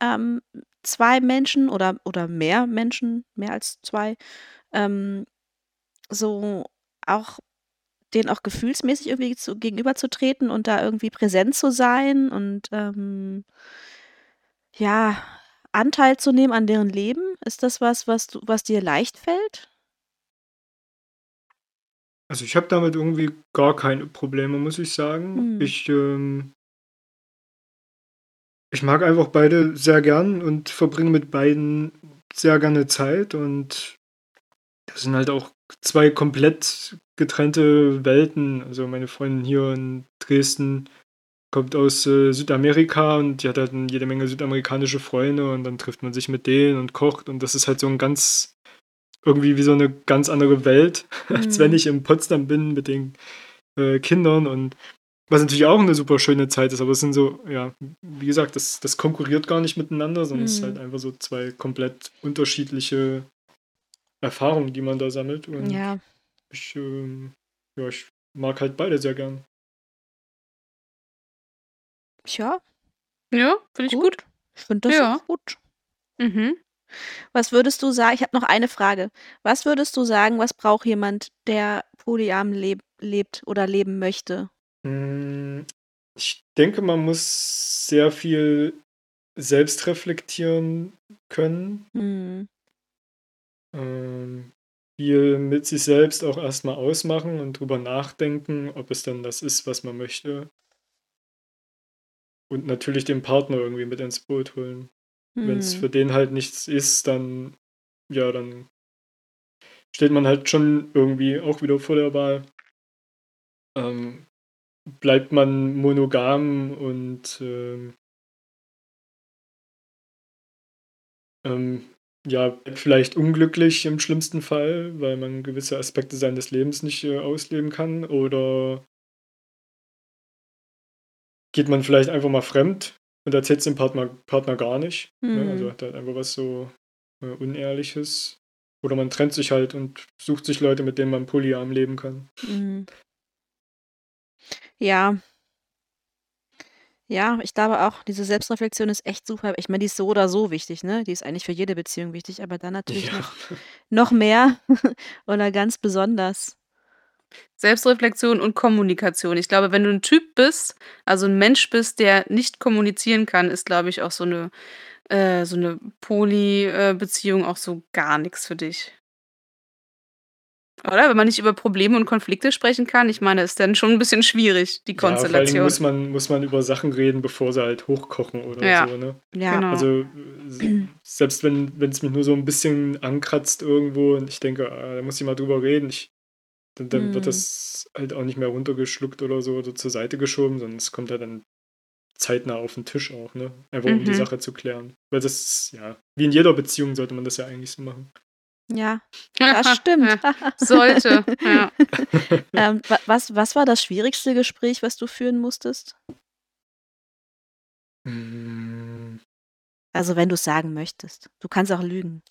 Ähm, zwei Menschen oder, oder mehr Menschen, mehr als zwei, ähm, so auch denen auch gefühlsmäßig irgendwie zu, gegenüberzutreten und da irgendwie präsent zu sein und ähm, ja, Anteil zu nehmen an deren Leben? Ist das was, was du, was dir leicht fällt? Also ich habe damit irgendwie gar keine Probleme, muss ich sagen. Hm. Ich, ähm, ich mag einfach beide sehr gern und verbringe mit beiden sehr gerne Zeit und das sind halt auch zwei komplett getrennte Welten. Also meine Freundin hier in Dresden kommt aus äh, Südamerika und die hat halt jede Menge südamerikanische Freunde und dann trifft man sich mit denen und kocht und das ist halt so ein ganz irgendwie wie so eine ganz andere Welt, als Mhm. wenn ich in Potsdam bin mit den äh, Kindern und was natürlich auch eine super schöne Zeit ist, aber es sind so, ja, wie gesagt, das, das konkurriert gar nicht miteinander, sondern es ist Mhm. halt einfach so zwei komplett unterschiedliche Erfahrungen, die man da sammelt. Und Ja. ich, ähm, ja, ich mag halt beide sehr gern. Tja, Ja, finde ich gut. Ich finde das Ja. auch gut. Mhm. Was würdest du sagen? Ich habe noch eine Frage. Was würdest du sagen, was braucht jemand, der polyam leb lebt oder leben möchte? Mm, Ich denke, man muss sehr viel selbst reflektieren können. Hm. Ähm, viel mit sich selbst auch erstmal ausmachen und drüber nachdenken, ob es dann das ist, was man möchte. Und natürlich den Partner irgendwie mit ins Boot holen. Wenn es Hm. für den halt nichts ist, dann, ja, dann steht man halt schon irgendwie auch wieder vor der Wahl. Ähm, bleibt man monogam und ähm, ähm, ja, vielleicht unglücklich im schlimmsten Fall, weil man gewisse Aspekte seines Lebens nicht äh, ausleben kann, oder geht man vielleicht einfach mal fremd und erzählt es dem Partner, Partner gar nicht. Ne? Also Hm. hat halt einfach was so äh, Unehrliches. Oder man trennt sich halt und sucht sich Leute, mit denen man polyam leben kann. Mhm. Ja. Ja, ich glaube auch, diese Selbstreflexion ist echt super. Ich meine, die ist so oder so wichtig, ne? Die ist eigentlich für jede Beziehung wichtig, aber dann natürlich Ja. noch, noch mehr oder ganz besonders. Selbstreflexion und Kommunikation. Ich glaube, wenn du ein Typ bist, also ein Mensch bist, der nicht kommunizieren kann, ist, glaube ich, auch so eine, äh, so eine Poly-Beziehung auch so gar nichts für dich. Oder? Wenn man nicht über Probleme und Konflikte sprechen kann, ich meine, ist dann schon ein bisschen schwierig, die Ja, vor allen Dingen Konstellation. muss man, muss man über Sachen reden, bevor sie halt hochkochen oder Ja. so, ne? Ja. Genau. Also selbst wenn wenn es mich nur so ein bisschen ankratzt irgendwo und ich denke, ah, da muss ich mal drüber reden, ich, dann, dann Mhm. wird das halt auch nicht mehr runtergeschluckt oder so oder zur Seite geschoben, sondern es kommt halt dann zeitnah auf den Tisch auch, ne? Einfach um die Mhm. Sache zu klären. Weil das, ja, wie in jeder Beziehung sollte man das ja eigentlich so machen. Ja, das stimmt. Sollte, ja. ähm, wa was was war das schwierigste Gespräch, was du führen musstest? Hm. Also, wenn du's sagen möchtest. Du kannst auch lügen.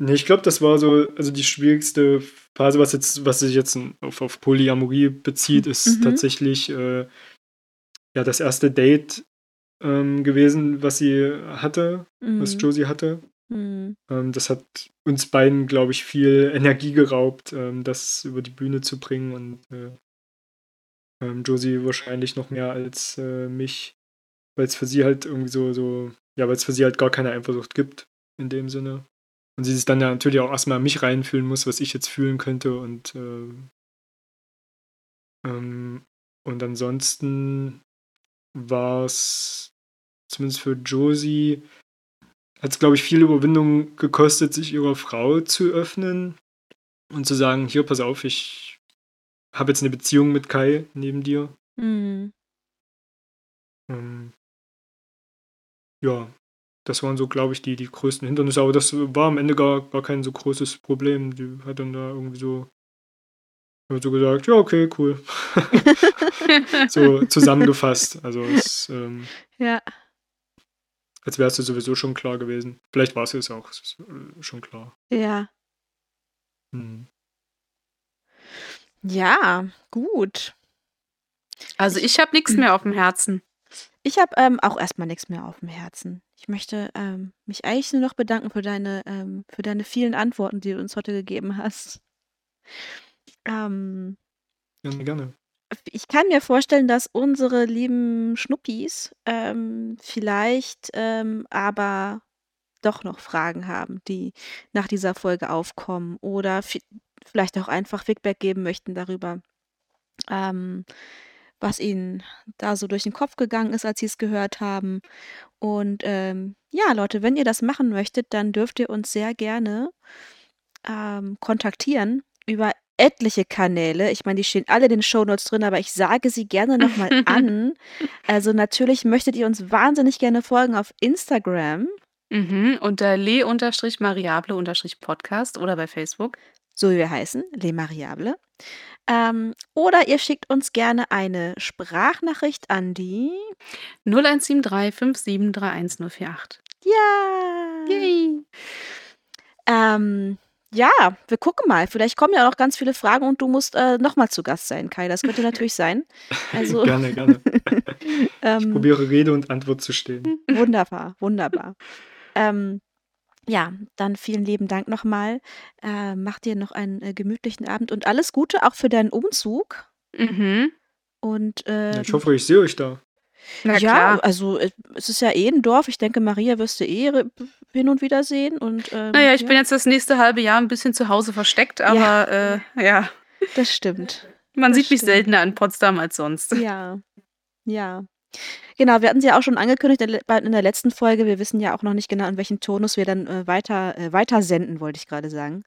Ne, ich glaube, das war so also die schwierigste Phase, was jetzt was sich jetzt auf auf Polyamorie bezieht, ist Mhm. tatsächlich, äh, ja, das erste Date, ähm, gewesen, was sie hatte was Mhm. Josie hatte. Mhm. Das hat uns beiden, glaube ich, viel Energie geraubt, ähm, das über die Bühne zu bringen und, äh ähm, Josie wahrscheinlich noch mehr als, äh, mich, weil's für sie halt irgendwie so so ja, weil's für sie halt gar keine Eifersucht gibt in dem Sinne. Und sie sich dann ja natürlich auch erst mal in mich reinfühlen muss, was ich jetzt fühlen könnte und, äh ähm, und ansonsten war's zumindest für Josie hat's, glaube ich, viel Überwindung gekostet, sich ihrer Frau zu öffnen und zu sagen: „Hier, pass auf, ich habe jetzt 'ne Beziehung mit Kai neben dir.“ Mhm. Ähm ja, das waren so, glaube ich, die die größten Hindernisse, aber das war am Ende gar gar kein so großes Problem. Die hat dann da irgendwie so hat so gesagt: „Ja, okay, cool.“ So zusammengefasst. Also, es, ähm Ja. Als wär's ihr sowieso schon klar gewesen. Vielleicht auch, es äh, schon klar. Ja. Mhm. Ja, gut. Also, ich habe nix mehr aufm Herzen. Ich habe, ähm, auch erst mal nix mehr aufm Herzen. Ich möchte, ähm, mich eigentlich nur noch bedanken für deine ähm, für deine vielen Antworten, die du uns heute gegeben hast. Ähm Gerne, gerne. Ich kann mir vorstellen, dass unsere lieben Schnuppis, ähm, vielleicht, ähm, aber doch noch Fragen haben, die nach dieser Folge aufkommen oder vi vielleicht auch einfach Feedback geben möchten darüber, ähm, was ihnen da so durch den Kopf gegangen ist, als sie's gehört haben. Und, ähm, ja, Leute, wenn ihr das machen möchtet, dann dürft ihr uns sehr gerne, ähm, kontaktieren über etliche Kanäle. Ich meine, die stehen alle in den Shownotes drin, aber ich sage sie gerne noch mal an. Also, natürlich möchtet ihr uns wahnsinnig gerne folgen auf Instagram. Mhm, unter le-mariable-podcast oder bei Facebook. So wie wir heißen, Le Mariable. Ähm, oder ihr schickt uns gerne eine Sprachnachricht an die 0173 5731 048. Ja. Yay. Ähm, ja, wir gucken mal. Vielleicht kommen ja auch ganz viele Fragen und du musst, äh, noch mal zu Gast sein, Kai. Das könnte natürlich sein. Also Gerne, gerne. Ich ähm, probiere Rede und Antwort zu stehen. wunderbar, wunderbar. Ähm, ja, dann vielen lieben Dank noch mal. Äh, mach dir noch einen, äh, gemütlichen Abend und alles Gute auch für deinen Umzug. Mhm. Und, Ja, ähm ich hoffe, ich sehe euch da. Na Ja, klar. also, äh, es ist ja eh 'n Dorf. Ich denke, Maria wirst du eh hin und wieder sehen und, ähm, Na ja, ich ja. bin jetzt das nächste halbe Jahr 'n bisschen zu Hause versteckt, Ja. aber, äh, ja. Das stimmt. Man Das sieht mich stimmt. seltener in Potsdam als sonst. Ja. Ja. Genau, wir hatten's ja auch schon angekündigt in der letzten Folge. Wir wissen ja auch noch nicht genau, in welchem Tonus wir dann, äh, weiter äh, weitersenden, wollte ich grade sagen.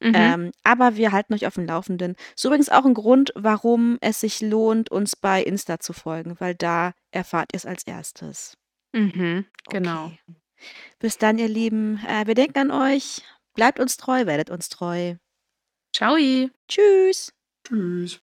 Mhm. Ähm, aber wir halten euch aufm Laufenden. Ist übrigens auch 'n Grund, warum es sich lohnt, uns bei Insta zu folgen, weil da erfahrt ihr's als Erstes. Mhm, genau. Okay. Bis dann, ihr Lieben. Äh, wir denken an euch. Bleibt uns treu, werdet uns treu. Tschau. Tschüss. Tschüss.